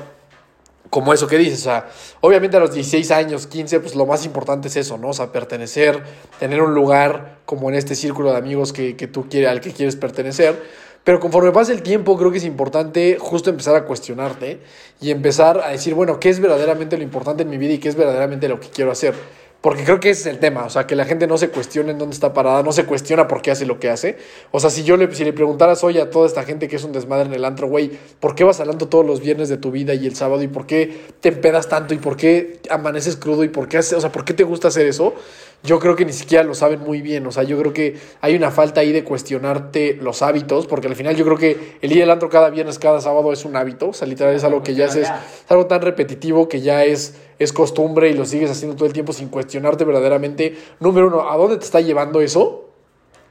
como eso que dices, o sea, obviamente a los 16 años, 15, pues lo más importante es eso, ¿no? O sea, pertenecer, tener un lugar como en este círculo de amigos que, que tú quieres, al que quieres pertenecer. Pero conforme pasa el tiempo, creo que es importante justo empezar a cuestionarte y empezar a decir, bueno, ¿qué es verdaderamente lo importante en mi vida y qué es verdaderamente lo que quiero hacer? Porque creo que ese es el tema, o sea, que la gente no se cuestione en dónde está parada, no se cuestiona por qué hace lo que hace. O sea, si yo le, si le preguntaras hoy a toda esta gente que es un desmadre en el antro, güey, ¿por qué vas hablando todos los viernes de tu vida y el sábado? ¿Y por qué te empedas tanto? ¿Y por qué amaneces crudo? ¿Y por qué, hace, o sea, por qué te gusta hacer eso? Yo creo que ni siquiera lo saben muy bien. O sea, yo creo que hay una falta ahí de cuestionarte los hábitos, porque al final yo creo que el ir al antro cada viernes, cada sábado es un hábito. O sea, literal es algo que ya es, es algo tan repetitivo que ya es es costumbre y lo sigues haciendo todo el tiempo sin cuestionarte verdaderamente, número uno, ¿a dónde te está llevando eso?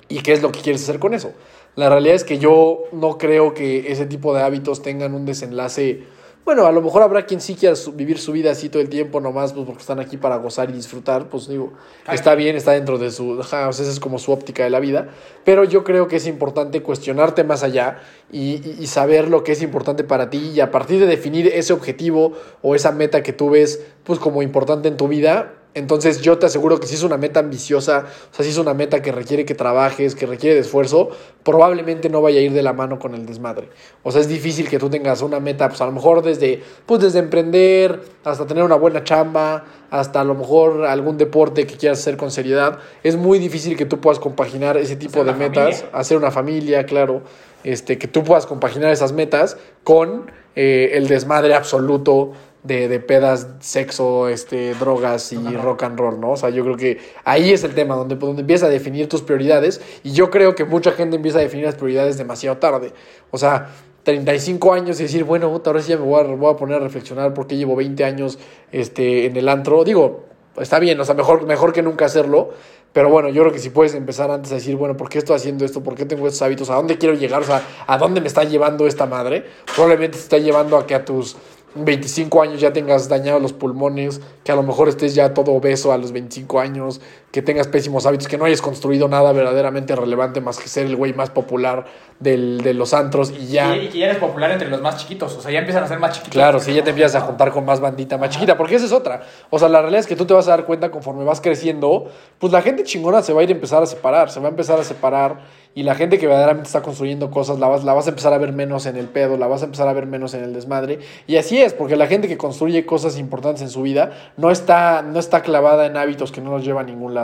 ¿Y qué es lo que quieres hacer con eso? La realidad es que yo no creo que ese tipo de hábitos tengan un desenlace bueno, a lo mejor habrá quien sí quiera vivir su vida así todo el tiempo, nomás pues, porque están aquí para gozar y disfrutar. Pues digo, está bien, está dentro de su. esa es como su óptica de la vida. Pero yo creo que es importante cuestionarte más allá y, y, saber lo que es importante para ti. Y a partir de definir ese objetivo o esa meta que tú ves, pues como importante en tu vida, entonces yo te aseguro que si es una meta ambiciosa, o sea, si es una meta que requiere que trabajes, que requiere de esfuerzo, probablemente no vaya a ir de la mano con el desmadre. O sea, es difícil que tú tengas una meta, pues a lo mejor desde, pues desde emprender, hasta tener una buena chamba, hasta a lo mejor algún deporte que quieras hacer con seriedad. Es muy difícil que tú puedas compaginar ese tipo de metas, hacer una familia, claro, este, que tú puedas compaginar esas metas con eh, el desmadre absoluto de, de, pedas, sexo, este, drogas y rock and roll, ¿no? O sea, yo creo que ahí es el tema, donde, donde empieza a definir tus prioridades y yo creo que mucha gente empieza a definir las prioridades demasiado tarde. O sea, 35 años y decir, bueno, ahora sí ya me voy a, voy a poner a reflexionar porque llevo 20 años este, en el antro. Digo, está bien, o sea, mejor, mejor que nunca hacerlo, pero bueno, yo creo que si puedes empezar antes a decir, bueno, ¿por qué estoy haciendo esto? ¿Por qué tengo estos hábitos? ¿A dónde quiero llegar? O sea, ¿a dónde me está llevando esta madre? Probablemente te está llevando a que a tus 25 años ya tengas dañados los pulmones, que a lo mejor estés ya todo obeso a los 25 años, que tengas pésimos hábitos, que no hayas construido nada verdaderamente relevante más que ser el güey más popular del, de los antros y ya... Y, ya eres popular entre los más chiquitos, o sea, ya empiezan a ser más chiquitos. Claro, si ya te empiezas a juntar con más bandita más chiquita, porque esa es otra. O sea, la realidad es que tú te vas a dar cuenta conforme vas creciendo, pues la gente chingona se va a ir a empezar a separar, se va a empezar a separar y la gente que verdaderamente está construyendo cosas la vas, la vas a empezar a ver menos en el pedo, la vas a empezar a ver menos en el desmadre. Y así es, porque la gente que construye cosas importantes en su vida no está, no está clavada en hábitos que no nos llevan a ningún lado.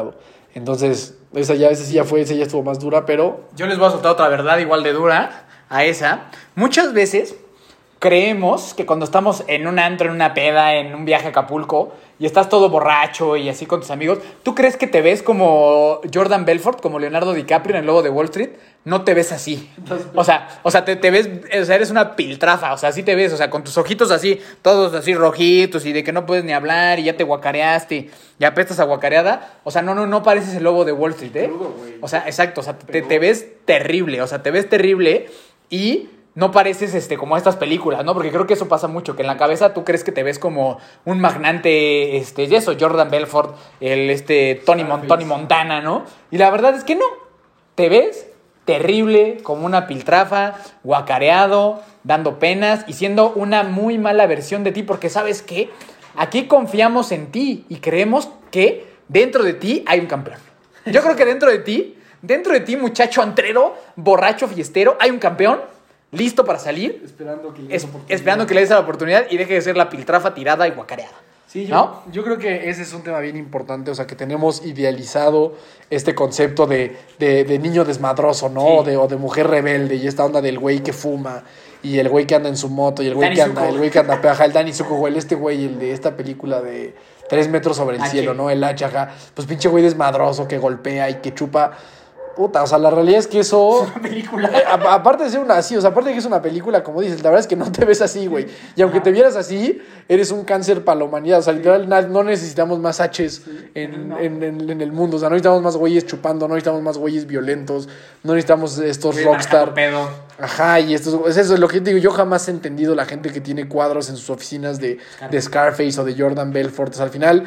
Entonces, esa ya, esa ya fue, esa ya estuvo más dura, pero... Yo les voy a soltar otra verdad igual de dura a esa. Muchas veces creemos que cuando estamos en un antro, en una peda, en un viaje a Acapulco, y estás todo borracho y así con tus amigos, ¿tú crees que te ves como Jordan Belfort, como Leonardo DiCaprio en el logo de Wall Street? No te ves así. O sea, o sea, te, te ves, o sea, eres una piltrafa, o sea, así te ves, o sea, con tus ojitos así, todos así rojitos y de que no puedes ni hablar y ya te guacareaste, ya apestas a guacareada. O sea, no, no, no pareces el logo de Wall Street, ¿eh? O sea, exacto, o sea, te, te ves terrible, o sea, te ves terrible y no pareces este, como estas películas, ¿no? Porque creo que eso pasa mucho, que en la cabeza tú crees que te ves como un magnante, este, y eso, Jordan Belfort, el, este, Tony, Mon- Tony Montana, ¿no? Y la verdad es que no. Te ves terrible, como una piltrafa, guacareado, dando penas y siendo una muy mala versión de ti, porque sabes que aquí confiamos en ti y creemos que dentro de ti hay un campeón. Yo creo que dentro de ti, dentro de ti, muchacho antrero, borracho, fiestero, hay un campeón listo para salir, Esperando que es- esperando que le des la oportunidad y deje de ser la piltrafa tirada y guacareada. Sí, yo, ¿No? yo creo que ese es un tema bien importante, o sea, que tenemos idealizado este concepto de, de, de niño desmadroso, ¿no? Sí. O, de, o de mujer rebelde y esta onda del güey que fuma y el güey que anda en su moto y el güey que anda, Zuko. el güey que anda peaja, el Danny Zuko, güey, este güey, el de esta película de Tres metros sobre el cielo. ¿no? El hacha. Pues pinche güey desmadroso que golpea y que chupa. Puta, o sea, la realidad es que eso... película. Eh, a- aparte de ser una así, o sea, aparte de que es una película, como dices, la verdad es que no te ves así, güey. Y aunque te vieras así, eres un cáncer para la humanidad. O sea, literal, no necesitamos más H's en, en- en- en el mundo. O sea, no necesitamos más güeyes chupando, no necesitamos más güeyes violentos, no necesitamos estos rockstar. Pedo. Ajá, y esto es eso es lo que te digo. Yo jamás he entendido la gente que tiene cuadros en sus oficinas de, de Scarface o de Jordan Belfort. O sea, al final,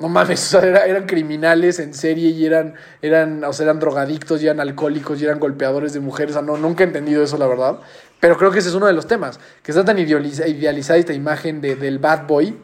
no mames, o sea, era- eran criminales en serie y eran, eran, o sea, eran drogadictos y eran alcohólicos y eran golpeadores de mujeres. O no, nunca he entendido eso, la verdad. Pero creo que ese es uno de los temas. Que está tan idealiza- idealizada esta imagen de, del bad boy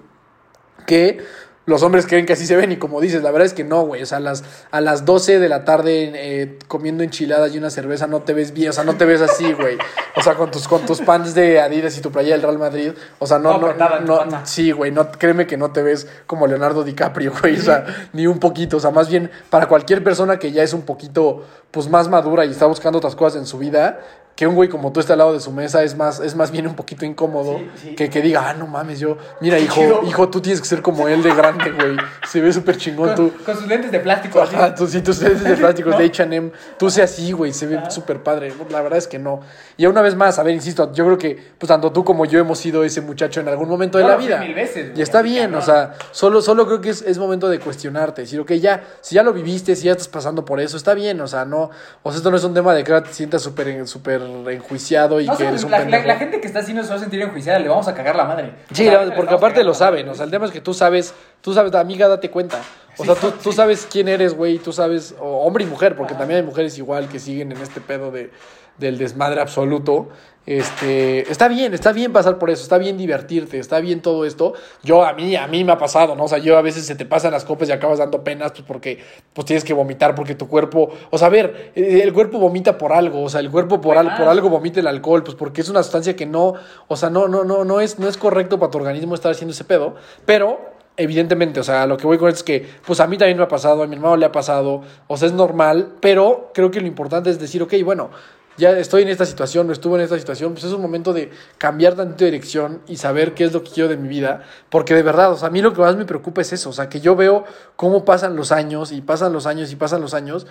que los hombres creen que así se ven y como dices, la verdad es que no, güey, o sea, a las, a las 12 de la tarde eh, comiendo enchiladas y una cerveza no te ves bien, o sea, no te ves así, güey. O sea, con tus, con tus pants de Adidas y tu playa del Real Madrid, o sea, no, No no, no, sí, güey, no, créeme que no te ves como Leonardo DiCaprio, güey, o sea, ni un poquito, o sea, más bien para cualquier persona que ya es un poquito, pues, más madura y está buscando otras cosas en su vida, que un güey como tú esté al lado de su mesa es más, es más bien un poquito incómodo Sí, sí. Que, que diga, ah, no mames, yo, mira, hijo, chido. hijo, tú tienes que ser como él de grande, güey. Se ve súper chingón Con, tú. con sus lentes de plástico. Ajá, tú sí, tus lentes de plásticos ¿No? de H&M, tú sé así, güey, se ve súper padre. La verdad es que no. Y una vez más, a ver, insisto, yo creo que pues tanto tú como yo hemos sido ese muchacho en algún momento de la vida. mil veces, y está bien, o sea, solo, solo creo que es, es momento de cuestionarte, decir, ok, ya, si ya lo viviste, si ya estás pasando por eso, está bien, o sea, no, o sea, esto no es un tema de que te sientas súper súper enjuiciado y No, que eres un la, la- pendejo. la gente que está así no se va a sentir enjuiciada, le vamos a cagar la madre. Sí, O sea, la- ahorita le porque aparte lo saben, o sea, el tema es que tú sabes, tú sabes, amiga, date cuenta. O sea, tú, tú sabes quién eres, güey, tú sabes, o hombre y mujer, porque también hay mujeres igual que siguen en este pedo de, del desmadre absoluto. Este, está bien, está bien pasar por eso, está bien divertirte, está bien todo esto. Yo, a mí, a mí me ha pasado, ¿no? O sea, yo a veces se te pasan las copas y acabas dando penas, pues porque pues tienes que vomitar, porque tu cuerpo, o sea, a ver, eh, el cuerpo vomita por algo, o sea, el cuerpo por, al- por algo vomita el alcohol, pues porque es una sustancia que no, o sea, no, no, no, no es, no es correcto para tu organismo estar haciendo ese pedo, pero evidentemente, o sea, lo que voy con esto es que, pues a mí también me ha pasado, a mi hermano le ha pasado, o sea, es normal, pero creo que lo importante es decir, ok, bueno, ya estoy en esta situación, estuve en esta situación, pues es un momento de cambiar tantito de dirección y saber qué es lo que quiero de mi vida, porque de verdad, o sea, a mí lo que más me preocupa es eso, o sea, que yo veo cómo pasan los años y pasan los años y pasan los años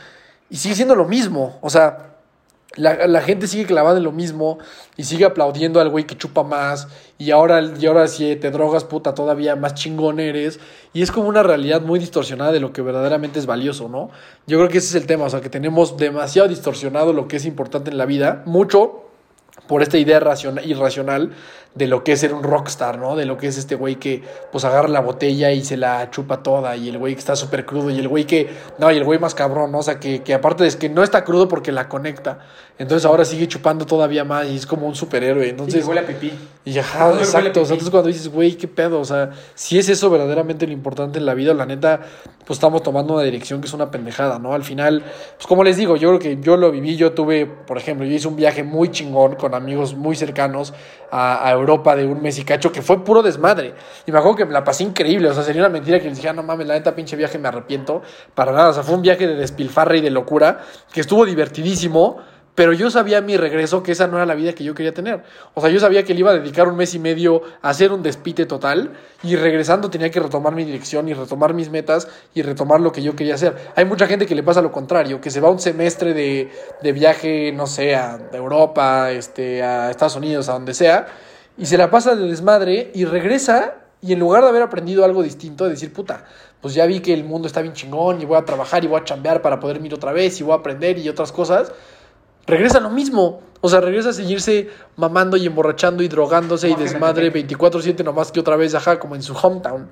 y sigue siendo lo mismo, o sea, la, la gente sigue clavada en lo mismo y sigue aplaudiendo al güey que chupa más y ahora, y ahora si te drogas, puta, todavía más chingón eres. Y es como una realidad muy distorsionada de lo que verdaderamente es valioso, ¿no? Yo creo que ese es el tema, o sea, que tenemos demasiado distorsionado lo que es importante en la vida, mucho por esta idea irracional de lo que es ser un rockstar, ¿no? De lo que es este güey que pues agarra la botella y se la chupa toda y el güey que está súper crudo y el güey que, no, y el güey más cabrón, ¿no? O sea, que, que aparte es que no está crudo porque la conecta, entonces ahora sigue chupando todavía más y es como un superhéroe, entonces... Y huele a pipí. Y ajá, exacto, o sea, entonces cuando dices, güey, qué pedo, o sea, si es eso verdaderamente lo importante en la vida, la neta, pues estamos tomando una dirección que es una pendejada, ¿no? Al final, pues como les digo, yo creo que yo lo viví, yo tuve, por ejemplo, yo hice un viaje muy chingón con amigos muy cercanos a, Europa de un mes y cacho que fue puro desmadre. Y me acuerdo que me la pasé increíble, o sea, sería una mentira que les dijera, no mames, la neta pinche viaje me arrepiento, para nada, o sea, fue un viaje de despilfarra y de locura, que estuvo divertidísimo, pero yo sabía a mi regreso que esa no era la vida que yo quería tener. O sea, yo sabía que le iba a dedicar un mes y medio a hacer un despite total y regresando tenía que retomar mi dirección y retomar mis metas y retomar lo que yo quería hacer. Hay mucha gente que le pasa lo contrario, que se va un semestre de, de viaje, no sé, a Europa, este, a Estados Unidos, a donde sea, y se la pasa de desmadre y regresa y en lugar de haber aprendido algo distinto, de decir, puta, pues ya vi que el mundo está bien chingón y voy a trabajar y voy a chambear para poder ir otra vez y voy a aprender y otras cosas regresa lo mismo. O sea, regresa a seguirse mamando y emborrachando y drogándose y desmadre 24-7 nomás que otra vez, ajá, como en su hometown.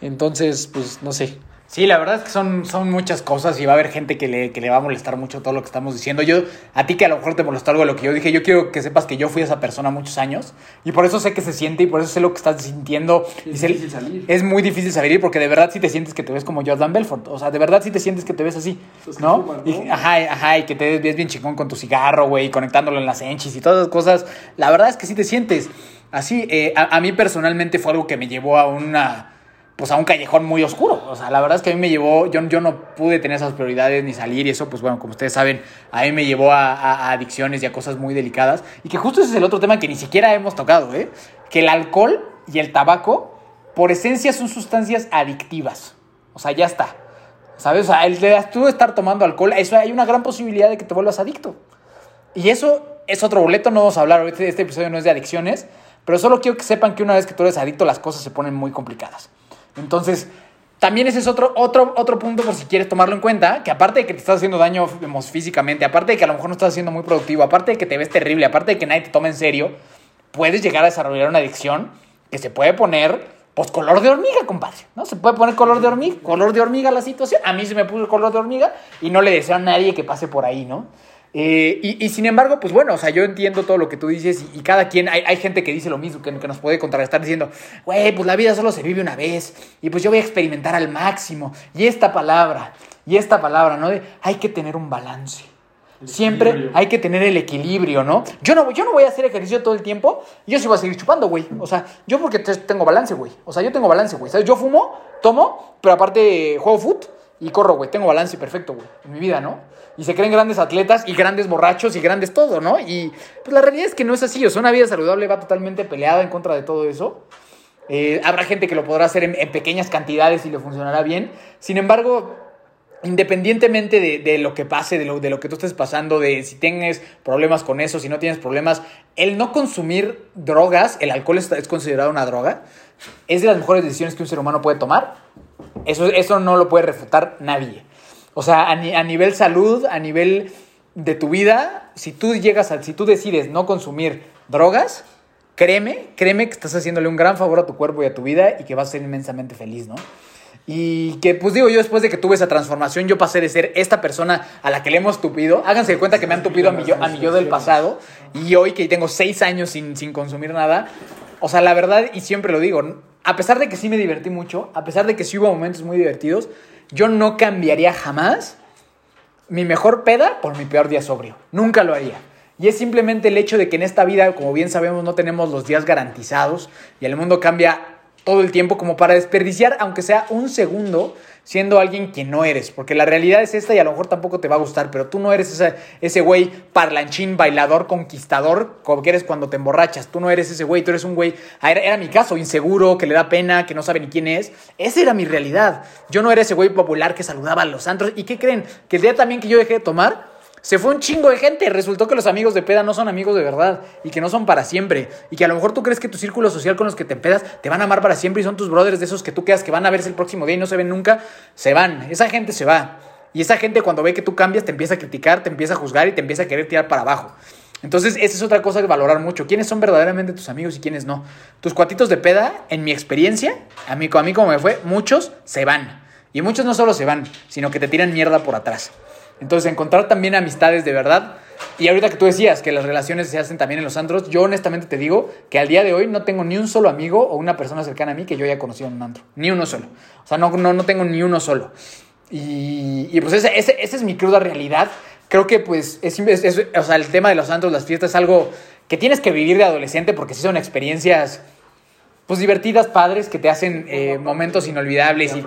Entonces, pues no sé. Sí, la verdad es que son, son muchas cosas y va a haber gente que le, que le va a molestar mucho todo lo que estamos diciendo. Yo, a ti que a lo mejor te molestó algo de lo que yo dije, yo quiero que sepas que yo fui esa persona muchos años y por eso sé que se siente y por eso sé lo que estás sintiendo. Es difícil salir. Es muy difícil salir porque de verdad sí te sientes que te ves como Jordan Belfort. O sea, de verdad sí te sientes que te ves así, ¿no? Y, ajá, ajá, y que te ves bien chingón con tu cigarro, güey, conectándolo en las enchis y todas esas cosas. La verdad es que sí te sientes así. Eh, a mí personalmente fue algo que me llevó a una pues a un callejón muy oscuro. O sea, la verdad es que a mí me llevó, yo, yo no pude tener esas prioridades ni salir y eso, pues bueno, como ustedes saben, a mí me llevó a, adicciones y a cosas muy delicadas. Y que justo ese es el otro tema que ni siquiera hemos tocado, ¿eh? Que el alcohol y el tabaco, por esencia, son sustancias adictivas. O sea, ya está. ¿Sabes? O sea, el de tú estar tomando alcohol, eso hay una gran posibilidad de que te vuelvas adicto. Y eso es otro boleto, no vamos a hablar, este, este episodio no es de adicciones, pero solo quiero que sepan que una vez que tú eres adicto, las cosas se ponen muy complicadas. Entonces, también ese es otro, otro, otro punto por si quieres tomarlo en cuenta, que aparte de que te estás haciendo daño físicamente, aparte de que a lo mejor no estás siendo muy productivo, aparte de que te ves terrible, aparte de que nadie te toma en serio, puedes llegar a desarrollar una adicción que se puede poner, pues, color de hormiga, compadre, ¿no? Se puede poner color de hormiga, color de hormiga la situación. A mí se me puso color de hormiga y no le deseo a nadie que pase por ahí, ¿no? Eh, y, sin embargo, pues bueno, o sea, yo entiendo todo lo que tú dices y, cada quien, hay, hay, gente que dice lo mismo, que, que nos puede contrarrestar diciendo, güey, pues la vida solo se vive una vez y pues yo voy a experimentar al máximo. Y esta palabra, y esta palabra, ¿no? De hay que tener un balance. Siempre hay que tener el equilibrio, ¿no? Yo no, yo no voy a hacer ejercicio todo el tiempo, yo sí voy a seguir chupando, güey. O sea, yo porque tengo balance, güey. O sea, yo tengo balance, güey. ¿Sabes? Yo fumo, tomo, pero aparte juego foot y corro, güey. Tengo balance perfecto, güey, en mi vida, ¿no? Y se creen grandes atletas y grandes borrachos y grandes todo, ¿no? Y pues la realidad es que no es así. O sea, una vida saludable va totalmente peleada en contra de todo eso. Eh, habrá gente que lo podrá hacer en, pequeñas cantidades y le funcionará bien. Sin embargo, independientemente de, lo que pase, de lo, de lo que tú estés pasando, de si tienes problemas con eso, si no tienes problemas, el no consumir drogas, el alcohol es, es considerado una droga, es de las mejores decisiones que un ser humano puede tomar. Eso, eso no lo puede refutar nadie. O sea, a, nivel salud, a nivel de tu vida, si tú llegas a, si tú decides no consumir drogas, créeme, créeme que estás haciéndole un gran favor a tu cuerpo y a tu vida y que vas a ser inmensamente feliz, ¿no? Y que, pues digo, yo después de que tuve esa transformación, yo pasé de ser esta persona a la que le hemos tupido. Háganse cuenta que me han tupido a mi yo, a mi yo del pasado. Y hoy que tengo seis años sin, sin consumir nada. O sea, la verdad, y siempre lo digo, a pesar de que sí me divertí mucho, a pesar de que sí hubo momentos muy divertidos, yo no cambiaría jamás mi mejor peda por mi peor día sobrio. Nunca lo haría. Y es simplemente el hecho de que en esta vida, como bien sabemos, no tenemos los días garantizados y el mundo cambia todo el tiempo como para desperdiciar, aunque sea un segundo, siendo alguien que no eres. Porque la realidad es esta y a lo mejor tampoco te va a gustar, pero tú no eres ese, güey parlanchín, bailador, conquistador, como que eres cuando te emborrachas. Tú no eres ese güey, tú eres un güey, era, era, mi caso, inseguro, que le da pena, que no sabe ni quién es. Esa era mi realidad. Yo no era ese güey popular que saludaba a los antros. ¿Y qué creen? Que el día también que yo dejé de tomar, se fue un chingo de gente. Resultó que los amigos de peda no son amigos de verdad y que no son para siempre. Y que a lo mejor tú crees que tu círculo social con los que te pedas te van a amar para siempre y son tus brothers de esos que tú quedas que van a verse el próximo día y no se ven nunca. Se van. Esa gente se va. Y esa gente cuando ve que tú cambias te empieza a criticar, te empieza a juzgar y te empieza a querer tirar para abajo. Entonces, esa es otra cosa que valorar mucho. ¿Quiénes son verdaderamente tus amigos y quiénes no? Tus cuatitos de peda, en mi experiencia, a mí, a mí como me fue, muchos se van. Y muchos no solo se van, sino que te tiran mierda por atrás. Entonces, encontrar también amistades de verdad. Y ahorita que tú decías que las relaciones se hacen también en los antros, yo honestamente te digo que al día de hoy no tengo ni un solo amigo o una persona cercana a mí que yo haya conocido en un antro. Ni uno solo. O sea, no, no, no tengo ni uno solo. Y, y pues ese, ese, esa es mi cruda realidad. Creo que pues es, es, o sea, el tema de los antros, las fiestas es algo que tienes que vivir de adolescente porque sí son experiencias pues divertidas, padres, que te hacen eh, momentos inolvidables y,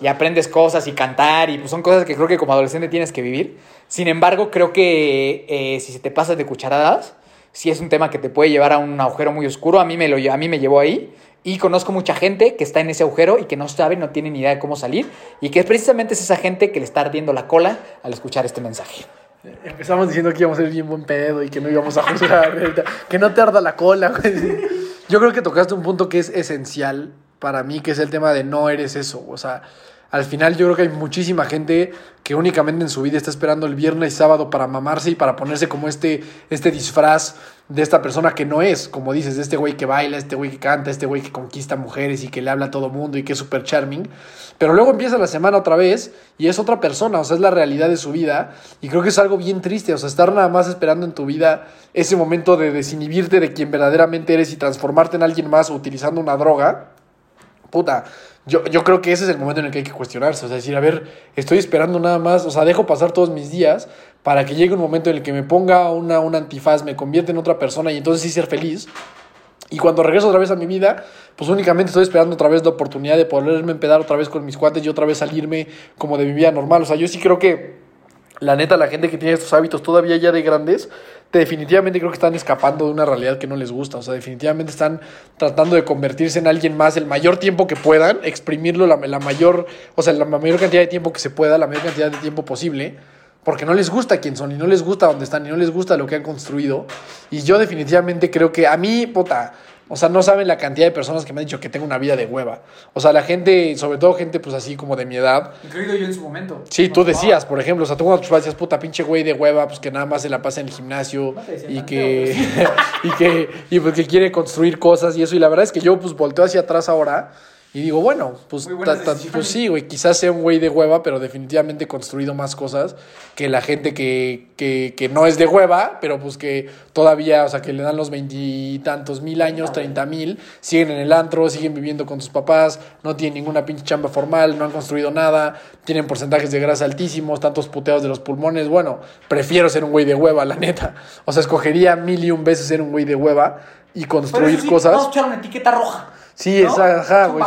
y, aprendes cosas y cantar y pues son cosas que creo que como adolescente tienes que vivir. Sin embargo, creo que eh, si se te pasas de cucharadas, sí es un tema que te puede llevar a un agujero muy oscuro. A mí me, lo, a mí me llevó ahí y conozco mucha gente que está en ese agujero y que no sabe, no tiene ni idea de cómo salir y que precisamente es esa gente que le está ardiendo la cola al escuchar este mensaje. Empezamos diciendo que íbamos a ser bien buen pedo y que no íbamos a juzgar, que no te arda la cola. Yo creo que tocaste un punto que es esencial para mí, que es el tema de no eres eso. O sea, al final yo creo que hay muchísima gente que únicamente en su vida está esperando el viernes y sábado para mamarse y para ponerse como este, este disfraz de esta persona que no es, como dices, de este güey que baila, este güey que canta, este güey que conquista mujeres y que le habla a todo mundo y que es súper charming. Pero luego empieza la semana otra vez y es otra persona, o sea, es la realidad de su vida. Y creo que es algo bien triste, o sea, estar nada más esperando en tu vida ese momento de desinhibirte de quien verdaderamente eres y transformarte en alguien más utilizando una droga. Puta, yo, yo creo que ese es el momento en el que hay que cuestionarse, o sea, decir, a ver, estoy esperando nada más, o sea, dejo pasar todos mis días para que llegue un momento en el que me ponga una, antifaz, me convierta en otra persona y entonces sí ser feliz. Y cuando regreso otra vez a mi vida, pues únicamente estoy esperando otra vez la oportunidad de poderme empedar otra vez con mis cuates y otra vez salirme como de mi vida normal. O sea, yo sí creo que la neta, la gente que tiene estos hábitos todavía ya de grandes, definitivamente creo que están escapando de una realidad que no les gusta. O sea, definitivamente están tratando de convertirse en alguien más el mayor tiempo que puedan, exprimirlo la, la mayor, o sea, la mayor cantidad de tiempo que se pueda, la mayor cantidad de tiempo posible porque no les gusta quién son y no les gusta dónde están y no les gusta lo que han construido. Y yo definitivamente creo que a mí, puta, o sea, no saben la cantidad de personas que me han dicho que tengo una vida de hueva. O sea, la gente, sobre todo gente pues así como de mi edad. Incluido yo en su momento. Sí, tú decías, por ejemplo, o sea, tú cuando tus padres decías, puta, pinche güey de hueva, pues que nada más se la pasa en el gimnasio y, que, y que y pues que quiere construir cosas y eso. Y la verdad es que yo pues volteo hacia atrás ahora y digo, bueno, pues, pues sí, güey, quizás sea un güey de hueva, pero definitivamente he construido más cosas que la gente que, que, que no es de hueva, pero pues que todavía, o sea, que le dan los veintitantos mil años, treinta mil, siguen en el antro, siguen viviendo con sus papás, no tienen ninguna pinche chamba formal, no han construido nada, tienen porcentajes de grasa altísimos, tantos puteados de los pulmones. Bueno, prefiero ser un güey de hueva, la neta. O sea, escogería mil y un veces ser un güey de hueva y construir cosas. Vamos a echar una etiqueta roja. Sí, esa, ajá, güey.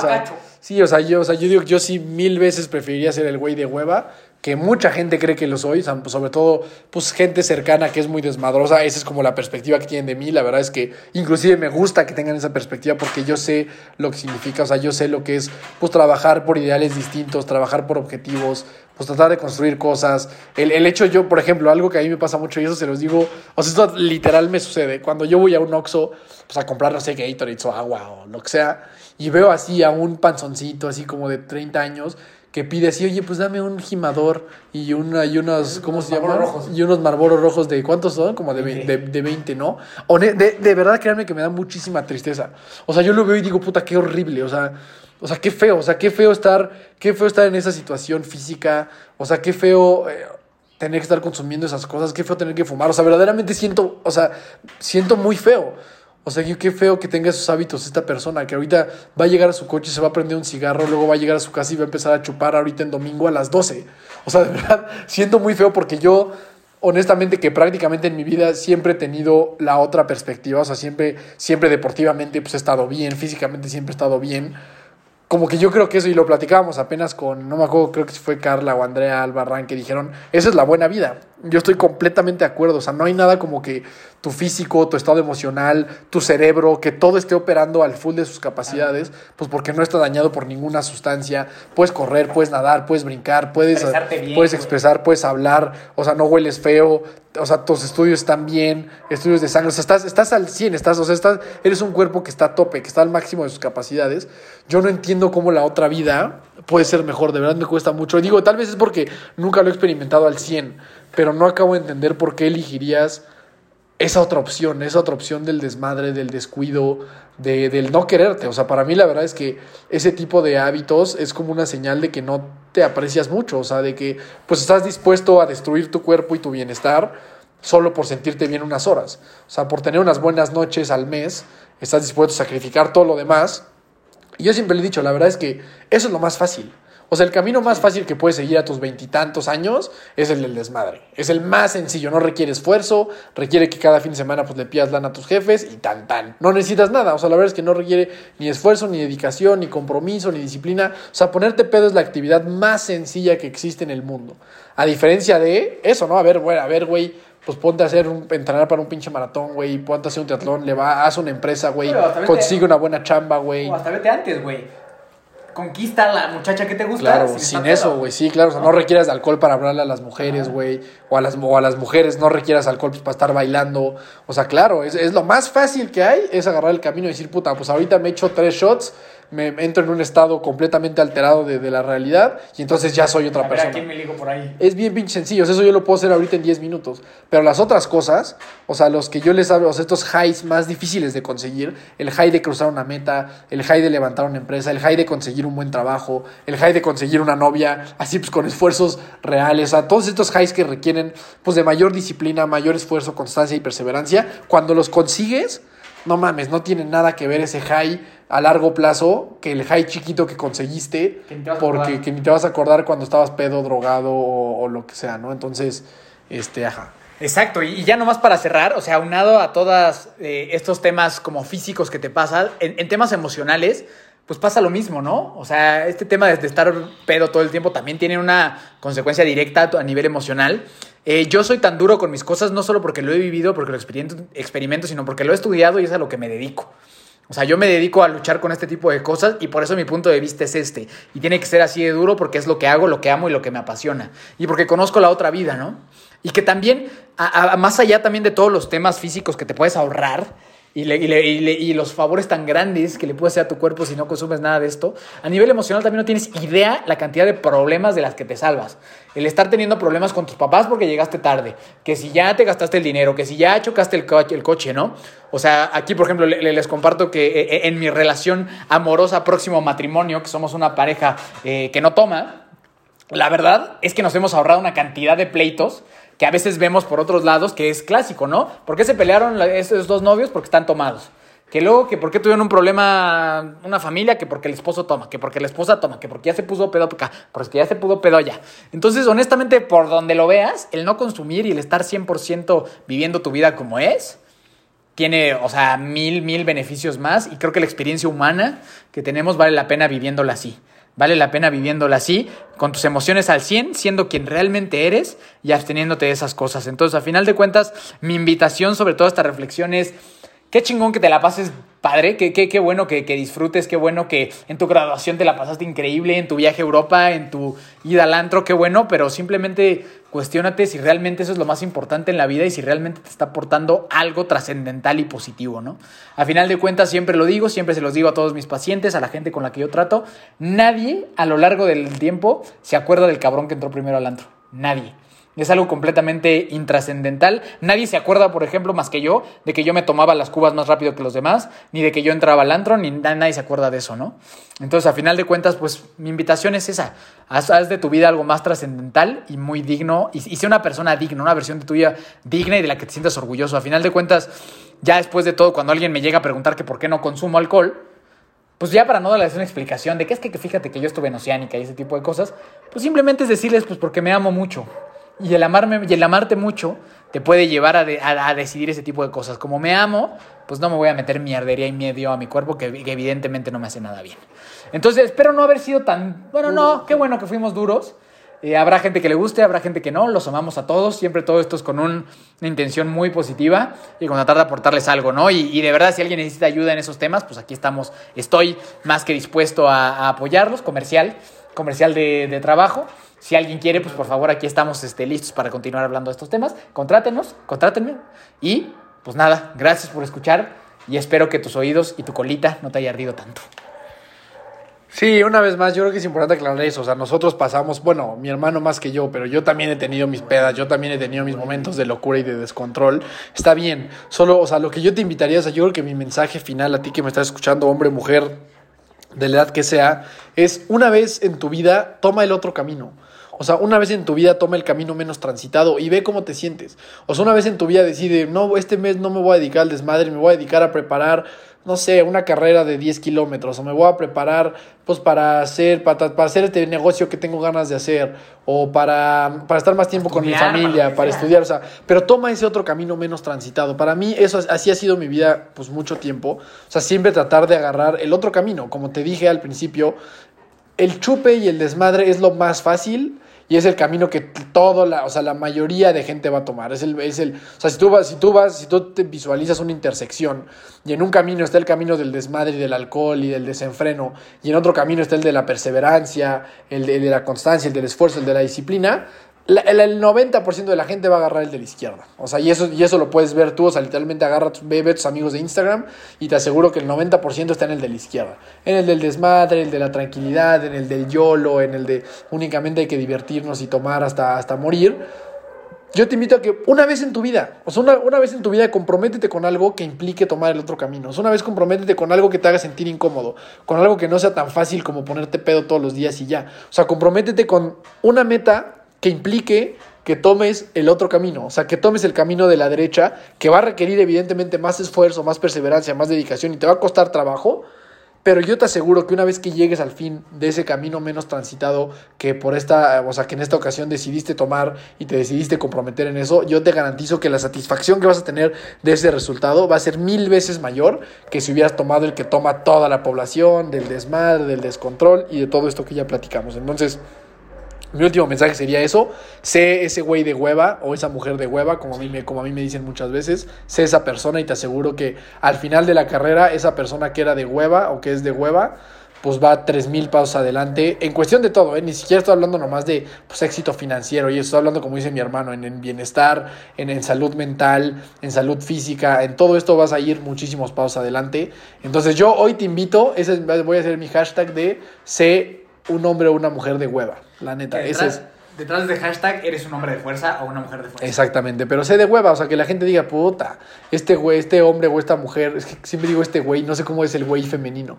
sí, o sea, yo, o sea, yo digo que yo sí mil veces preferiría ser el güey de hueva, que mucha gente cree que lo soy, pues, sobre todo, pues gente cercana que es muy desmadrosa, esa es como la perspectiva que tienen de mí, la verdad es que inclusive me gusta que tengan esa perspectiva porque yo sé lo que significa, o sea, yo sé lo que es, pues, trabajar por ideales distintos, trabajar por objetivos, pues tratar de construir cosas. El, el, hecho yo, por ejemplo, algo que a mí me pasa mucho y eso se los digo, o sea, esto literal me sucede. Cuando yo voy a un Oxxo, pues a comprar, no sé, Gatorade o agua o lo que sea, y veo así a un panzoncito así como de 30 años que pide así, oye, pues dame un gimador y, una, y unos, ¿cómo se llama? Y unos marboros rojos de, ¿cuántos son? Como de, de, de 20, ¿no? O de, de verdad, créanme que me da muchísima tristeza. O sea, yo lo veo y digo, puta, qué horrible, o sea... O sea, qué feo, o sea, qué feo estar, qué feo estar en esa situación física, o sea, qué feo eh, tener que estar consumiendo esas cosas, qué feo tener que fumar, o sea, verdaderamente siento, o sea, siento muy feo. O sea, qué feo que tenga esos hábitos esta persona, que ahorita va a llegar a su coche, se va a prender un cigarro, luego va a llegar a su casa y va a empezar a chupar ahorita en domingo a las 12. O sea, de verdad, siento muy feo porque yo, honestamente, que prácticamente en mi vida siempre he tenido la otra perspectiva, o sea, siempre, siempre deportivamente pues he estado bien, físicamente siempre he estado bien como que yo creo que eso, y lo platicábamos apenas con, no me acuerdo, creo que fue Carla o Andrea Albarrán, que dijeron, esa es la buena vida. Yo estoy completamente de acuerdo, o sea, no hay nada como que tu físico, tu estado emocional, tu cerebro, que todo esté operando al full de sus capacidades, pues porque no está dañado por ninguna sustancia. Puedes correr, puedes nadar, puedes brincar, puedes, puedes expresar, puedes hablar, o sea, no hueles feo, o sea, tus estudios están bien, estudios de sangre, o sea, estás, estás al 100, estás, o sea, estás, eres un cuerpo que está a tope, que está al máximo de sus capacidades. Yo no entiendo cómo la otra vida puede ser mejor, de verdad me cuesta mucho. Digo, tal vez es porque nunca lo he experimentado al 100, pero no acabo de entender por qué elegirías esa otra opción, esa otra opción del desmadre, del descuido, de, del no quererte. O sea, para mí la verdad es que ese tipo de hábitos es como una señal de que no te aprecias mucho, o sea, de que pues estás dispuesto a destruir tu cuerpo y tu bienestar solo por sentirte bien unas horas. O sea, por tener unas buenas noches al mes, estás dispuesto a sacrificar todo lo demás. Y yo siempre le he dicho, la verdad es que eso es lo más fácil. O sea, el camino más fácil que puedes seguir a tus veintitantos años es el del desmadre. Es el más sencillo, no requiere esfuerzo, requiere que cada fin de semana pues le pidas lana a tus jefes y tan tan. No necesitas nada, o sea, la verdad es que no requiere ni esfuerzo, ni dedicación, ni compromiso, ni disciplina. O sea, ponerte pedo es la actividad más sencilla que existe en el mundo. A diferencia de eso, ¿no? A ver, güey, a ver, güey, pues ponte a hacer un, entrenar para un pinche maratón, güey, ponte a hacer un teatlón, le va, haz una empresa, güey, consigue una buena chamba, güey. Hasta vete antes, güey conquista a la muchacha que te gusta. Claro, sin, eso, güey, sí, claro. O sea, no requieras alcohol para hablarle a las mujeres, güey. O, a las, o a las mujeres no requieras alcohol pues, para estar bailando. O sea, claro, es, es, lo más fácil que hay, es agarrar el camino y decir, puta, pues ahorita me he hecho tres shots me entro en un estado completamente alterado de, de la realidad y entonces ya soy otra persona. ¿A quién me ligo por ahí? Es bien pinche sencillo, eso yo lo puedo hacer ahorita en 10 minutos, pero las otras cosas, o sea, los que yo les hablo, o sea, estos highs más difíciles de conseguir, el high de cruzar una meta, el high de levantar una empresa, el high de conseguir un buen trabajo, el high de conseguir una novia, así pues con esfuerzos reales, o sea, todos estos highs que requieren pues de mayor disciplina, mayor esfuerzo, constancia y perseverancia, cuando los consigues, no mames, no tiene nada que ver ese high a largo plazo que el high chiquito que conseguiste, porque que ni te vas a acordar cuando estabas pedo, drogado o, lo que sea, ¿no? Entonces, este, ajá. Exacto, y ya nomás para cerrar, o sea, aunado a todos eh, estos temas como físicos que te pasan, en, temas emocionales, pues pasa lo mismo, ¿no? O sea, este tema de, estar pedo todo el tiempo también tiene una consecuencia directa a nivel emocional. Eh, yo soy tan duro con mis cosas no solo porque lo he vivido, porque lo experimento, experimento, sino porque lo he estudiado y es a lo que me dedico. O sea, yo me dedico a luchar con este tipo de cosas y por eso mi punto de vista es este. Y tiene que ser así de duro porque es lo que hago, lo que amo y lo que me apasiona. Y porque conozco la otra vida, ¿no? Y que también, más allá también de todos los temas físicos que te puedes ahorrar, y, los favores tan grandes que le puedes hacer a tu cuerpo si no consumes nada de esto, a nivel emocional también no tienes idea la cantidad de problemas de las que te salvas. El estar teniendo problemas con tus papás porque llegaste tarde, que si ya te gastaste el dinero, que si ya chocaste el, coche, el coche ¿no? O sea, aquí por ejemplo les comparto que eh, eh, en mi relación amorosa próximo matrimonio, que somos una pareja eh, que no toma, la verdad es que nos hemos ahorrado una cantidad de pleitos que a veces vemos por otros lados que es clásico, ¿no? ¿Por qué se pelearon esos dos novios? Porque están tomados. Que luego, que por qué tuvieron un problema una familia, que porque el esposo toma, que porque la esposa toma, que porque ya se puso pedo acá, porque ya se pudo pedo allá. Entonces, honestamente, por donde lo veas, el no consumir y el estar 100% viviendo tu vida como es, tiene, o sea, mil, mil beneficios más y creo que la experiencia humana que tenemos vale la pena viviéndola así. Vale la pena viviéndola así, con tus emociones al 100, siendo quien realmente eres y absteniéndote de esas cosas. Entonces, a final de cuentas, mi invitación sobre toda esta reflexión es, qué chingón que te la pases padre, qué, qué, qué bueno que, que, disfrutes, qué bueno que en tu graduación te la pasaste increíble, en tu viaje a Europa, en tu ida al antro, qué bueno, pero simplemente cuestiónate si realmente eso es lo más importante en la vida y si realmente te está aportando algo trascendental y positivo, ¿no? A final de cuentas, siempre lo digo, siempre se los digo a todos mis pacientes, a la gente con la que yo trato, nadie a lo largo del tiempo se acuerda del cabrón que entró primero al antro, nadie. Es algo completamente intrascendental. Nadie se acuerda, por ejemplo, más que yo, de que yo me tomaba las cubas más rápido que los demás, ni de que yo entraba al antro, ni nadie se acuerda de eso, ¿no? Entonces, a final de cuentas, pues mi invitación es esa. Haz, de tu vida algo más trascendental y muy digno, y, y sé una persona digna, una versión de tuya digna y de la que te sientas orgulloso. A final de cuentas, ya después de todo, cuando alguien me llega a preguntar que por qué no consumo alcohol, pues ya para no darles una explicación de que es que, que fíjate que yo estuve en Oceánica y ese tipo de cosas, pues simplemente es decirles, pues porque me amo mucho. Y el, amarme, y el amarte mucho te puede llevar a, decidir ese tipo de cosas. Como me amo, pues no me voy a meter mierdería y miedo a mi cuerpo que, evidentemente no me hace nada bien. Entonces, espero no haber sido tan... Bueno, no, qué bueno que fuimos duros. Eh, habrá gente que le guste, habrá gente que no, los amamos a todos, siempre todo esto es con una intención muy positiva y con tratar de aportarles algo, ¿no? Y, de verdad, si alguien necesita ayuda en esos temas, pues aquí estamos, estoy más que dispuesto a, apoyarlos, comercial, comercial de trabajo. Si alguien quiere, pues por favor, aquí estamos este, listos para continuar hablando de estos temas. Contrátenos, contrátenme. Y pues nada, gracias por escuchar y espero que tus oídos y tu colita no te haya ardido tanto. Sí, una vez más, yo creo que es importante aclarar eso. O sea, nosotros pasamos, bueno, mi hermano más que yo, pero yo también he tenido mis pedas, yo también he tenido mis momentos de locura y de descontrol. Está bien. Solo, o sea, lo que yo te invitaría, o sea, yo creo que mi mensaje final a ti que me estás escuchando, hombre, mujer, de la edad que sea, es una vez en tu vida, toma el otro camino. O sea, una vez en tu vida toma el camino menos transitado y ve cómo te sientes. O sea, una vez en tu vida decide, no, este mes no me voy a dedicar al desmadre, me voy a dedicar a preparar no sé, una carrera de 10 kilómetros, o me voy a preparar pues para hacer, para, para hacer este negocio que tengo ganas de hacer, o para, para estar más tiempo con mi familia, para, estudiar, o sea, pero toma ese otro camino menos transitado. Para mí eso así ha sido mi vida pues mucho tiempo, o sea, siempre tratar de agarrar el otro camino, como te dije al principio, el chupe y el desmadre es lo más fácil, y es el camino que todo la, o sea, la mayoría de gente va a tomar. Es el, es el, o sea, si tú vas, si tú vas, si tú te visualizas una intersección y en un camino está el camino del desmadre y del alcohol y del desenfreno y en otro camino está el de la perseverancia, el de, el de la constancia, el del esfuerzo, el de la disciplina, el, 90% de la gente va a agarrar el de la izquierda. O sea, y eso, y eso lo puedes ver tú. O sea, literalmente agarra, ve, ve tus amigos de Instagram y te aseguro que el 90% está en el de la izquierda. En el del desmadre, el de la tranquilidad, en el del YOLO, en el de únicamente hay que divertirnos y tomar hasta, hasta morir. Yo te invito a que una vez en tu vida, o sea, una, una, vez en tu vida comprométete con algo que implique tomar el otro camino. O sea, una vez comprométete con algo que te haga sentir incómodo, con algo que no sea tan fácil como ponerte pedo todos los días y ya. O sea, comprométete con una meta que implique que tomes el otro camino, o sea, que tomes el camino de la derecha, que va a requerir evidentemente más esfuerzo, más perseverancia, más dedicación y te va a costar trabajo, pero yo te aseguro que una vez que llegues al fin de ese camino menos transitado que por esta, o sea, que en esta ocasión decidiste tomar y te decidiste comprometer en eso, yo te garantizo que la satisfacción que vas a tener de ese resultado va a ser mil veces mayor que si hubieras tomado el que toma toda la población, del desmadre, del descontrol y de todo esto que ya platicamos. Entonces, mi último mensaje sería eso. Sé ese güey de hueva o esa mujer de hueva, como a, mí me, como a mí me dicen muchas veces. Sé esa persona y te aseguro que al final de la carrera, esa persona que era de hueva o que es de hueva, pues va tres mil pasos adelante. En cuestión de todo, ¿eh? ni siquiera estoy hablando nomás de pues, éxito financiero. Y estoy hablando, como dice mi hermano, en, bienestar, en, en, salud mental, en salud física. En todo esto vas a ir muchísimos pasos adelante. Entonces yo hoy te invito, ese voy a hacer mi hashtag de sé un hombre o una mujer de hueva. La neta, ese es detrás de hashtag eres un hombre de fuerza o una mujer de fuerza. Exactamente, pero sé de hueva, o sea, que la gente diga, puta, este güey, este hombre o esta mujer, es que siempre digo este güey, no sé cómo es el güey femenino.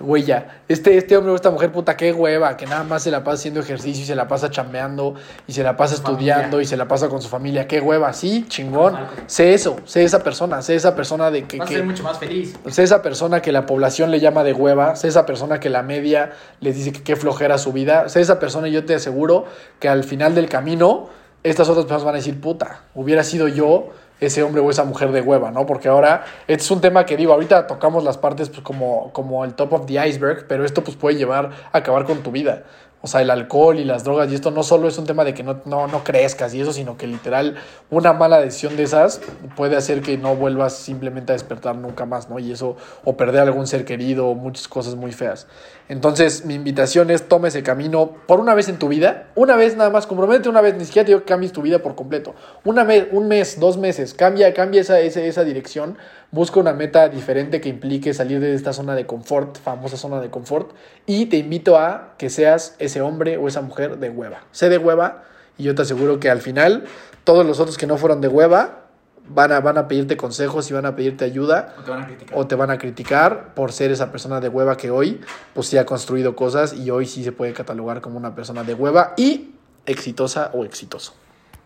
Güey ya. Este, este hombre o esta mujer, puta, qué hueva, que nada más se la pasa haciendo ejercicio y se la pasa chambeando y se la pasa estudiando y se la pasa con su familia, qué hueva, sí, chingón. Sé eso, sé esa persona, sé esa persona de que... Va a ser mucho más feliz. Sé esa persona que la población le llama de hueva, sé esa persona que la media les dice que qué flojera su vida, sé esa persona y yo te aseguro que al al final del camino, estas otras personas van a decir, puta, hubiera sido yo ese hombre o esa mujer de hueva, ¿no? Porque ahora, este es un tema que digo, ahorita tocamos las partes pues, como, como el top of the iceberg, pero esto pues puede llevar a acabar con tu vida. O sea, el alcohol y las drogas, y esto no solo es un tema de que no, no, no crezcas y eso, sino que literal una mala decisión de esas puede hacer que no vuelvas simplemente a despertar nunca más, ¿no? Y eso, o perder algún ser querido, o muchas cosas muy feas. Entonces, mi invitación es tome ese camino por una vez en tu vida, una vez nada más, compromete una vez, ni siquiera te cambies tu vida por completo. Una un mes, dos meses, cambia, cambia esa, esa, esa dirección Busca una meta diferente que implique salir de esta zona de confort, famosa zona de confort, y te invito a que seas ese hombre o esa mujer de hueva. Sé de hueva y yo te aseguro que al final todos los otros que no fueron de hueva van a, van a pedirte consejos y van a pedirte ayuda o te, van a criticar. o te van a criticar por ser esa persona de hueva que hoy pues sí ha construido cosas y hoy sí se puede catalogar como una persona de hueva y exitosa o exitoso.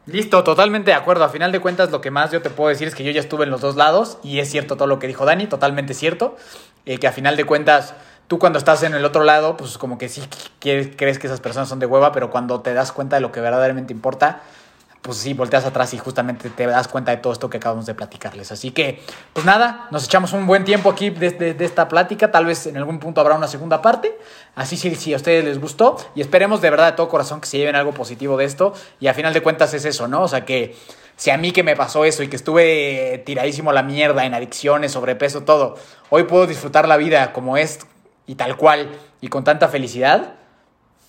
Listo, totalmente de acuerdo. A final de cuentas, lo que más yo te puedo decir es que yo ya estuve en los dos lados y es cierto todo lo que dijo Dani, totalmente cierto. Eh, que a final de cuentas, tú cuando estás en el otro lado, pues como que sí crees que esas personas son de hueva, pero cuando te das cuenta de lo que verdaderamente importa, pues sí, volteas atrás y justamente te das cuenta de todo esto que acabamos de platicarles. Así que, pues nada, nos echamos un buen tiempo aquí de, esta plática. Tal vez en algún punto habrá una segunda parte. Así si, si a ustedes les gustó. Y esperemos de verdad de todo corazón que se lleven algo positivo de esto. Y a final de cuentas es eso, ¿no? O sea que si a mí que me pasó eso y que estuve tiradísimo a la mierda en adicciones, sobrepeso, todo, hoy puedo disfrutar la vida como es y tal cual y con tanta felicidad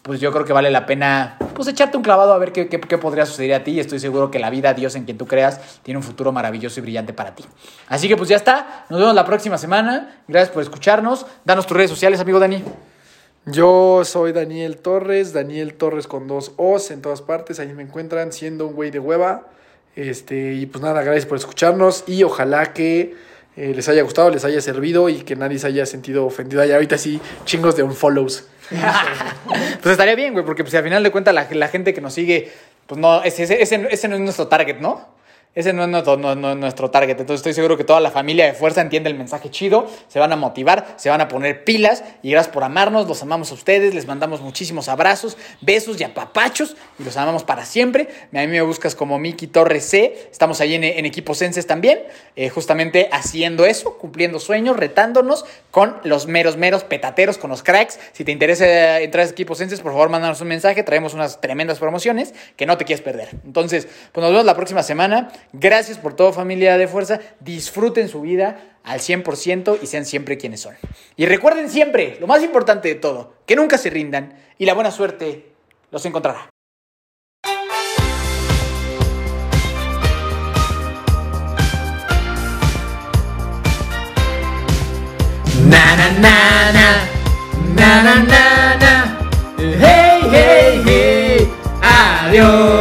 pues yo creo que vale la pena pues echarte un clavado a ver qué, qué, podría suceder a ti y estoy seguro que la vida, Dios en quien tú creas, tiene un futuro maravilloso y brillante para ti. Así que pues ya está, nos vemos la próxima semana, gracias por escucharnos, danos tus redes sociales, amigo Dani. Yo soy Daniel Torres, Daniel Torres con dos O's en todas partes, ahí me encuentran siendo un güey de hueva. Este, y pues nada, gracias por escucharnos y ojalá que eh, les haya gustado, les haya servido y que nadie se haya sentido ofendido. Y ahorita sí, chingos de unfollows. pues estaría bien, güey, porque pues, al final de cuentas la, la gente que nos sigue, pues no, ese, ese, ese no es nuestro target, ¿no? Ese no es nuestro, target. Entonces estoy seguro que toda la familia de Fuerza entiende el mensaje chido, se van a motivar, se van a poner pilas y gracias por amarnos, los amamos a ustedes, les mandamos muchísimos abrazos, besos y apapachos y los amamos para siempre. A mí me buscas como Miki Torres C, estamos ahí en, en Equipo Senses también, eh, justamente haciendo eso, cumpliendo sueños, retándonos con los meros, meros petateros, con los cracks. Si te interesa entrar a Equipo Senses, por favor, mándanos un mensaje, traemos unas tremendas promociones que no te quieres perder. Entonces, pues nos vemos la próxima semana. Gracias por todo familia de fuerza. Disfruten su vida al 100% y sean siempre quienes son. Y recuerden siempre, lo más importante de todo, que nunca se rindan y la buena suerte los encontrará. Na na na na na na na na hey hey hey adiós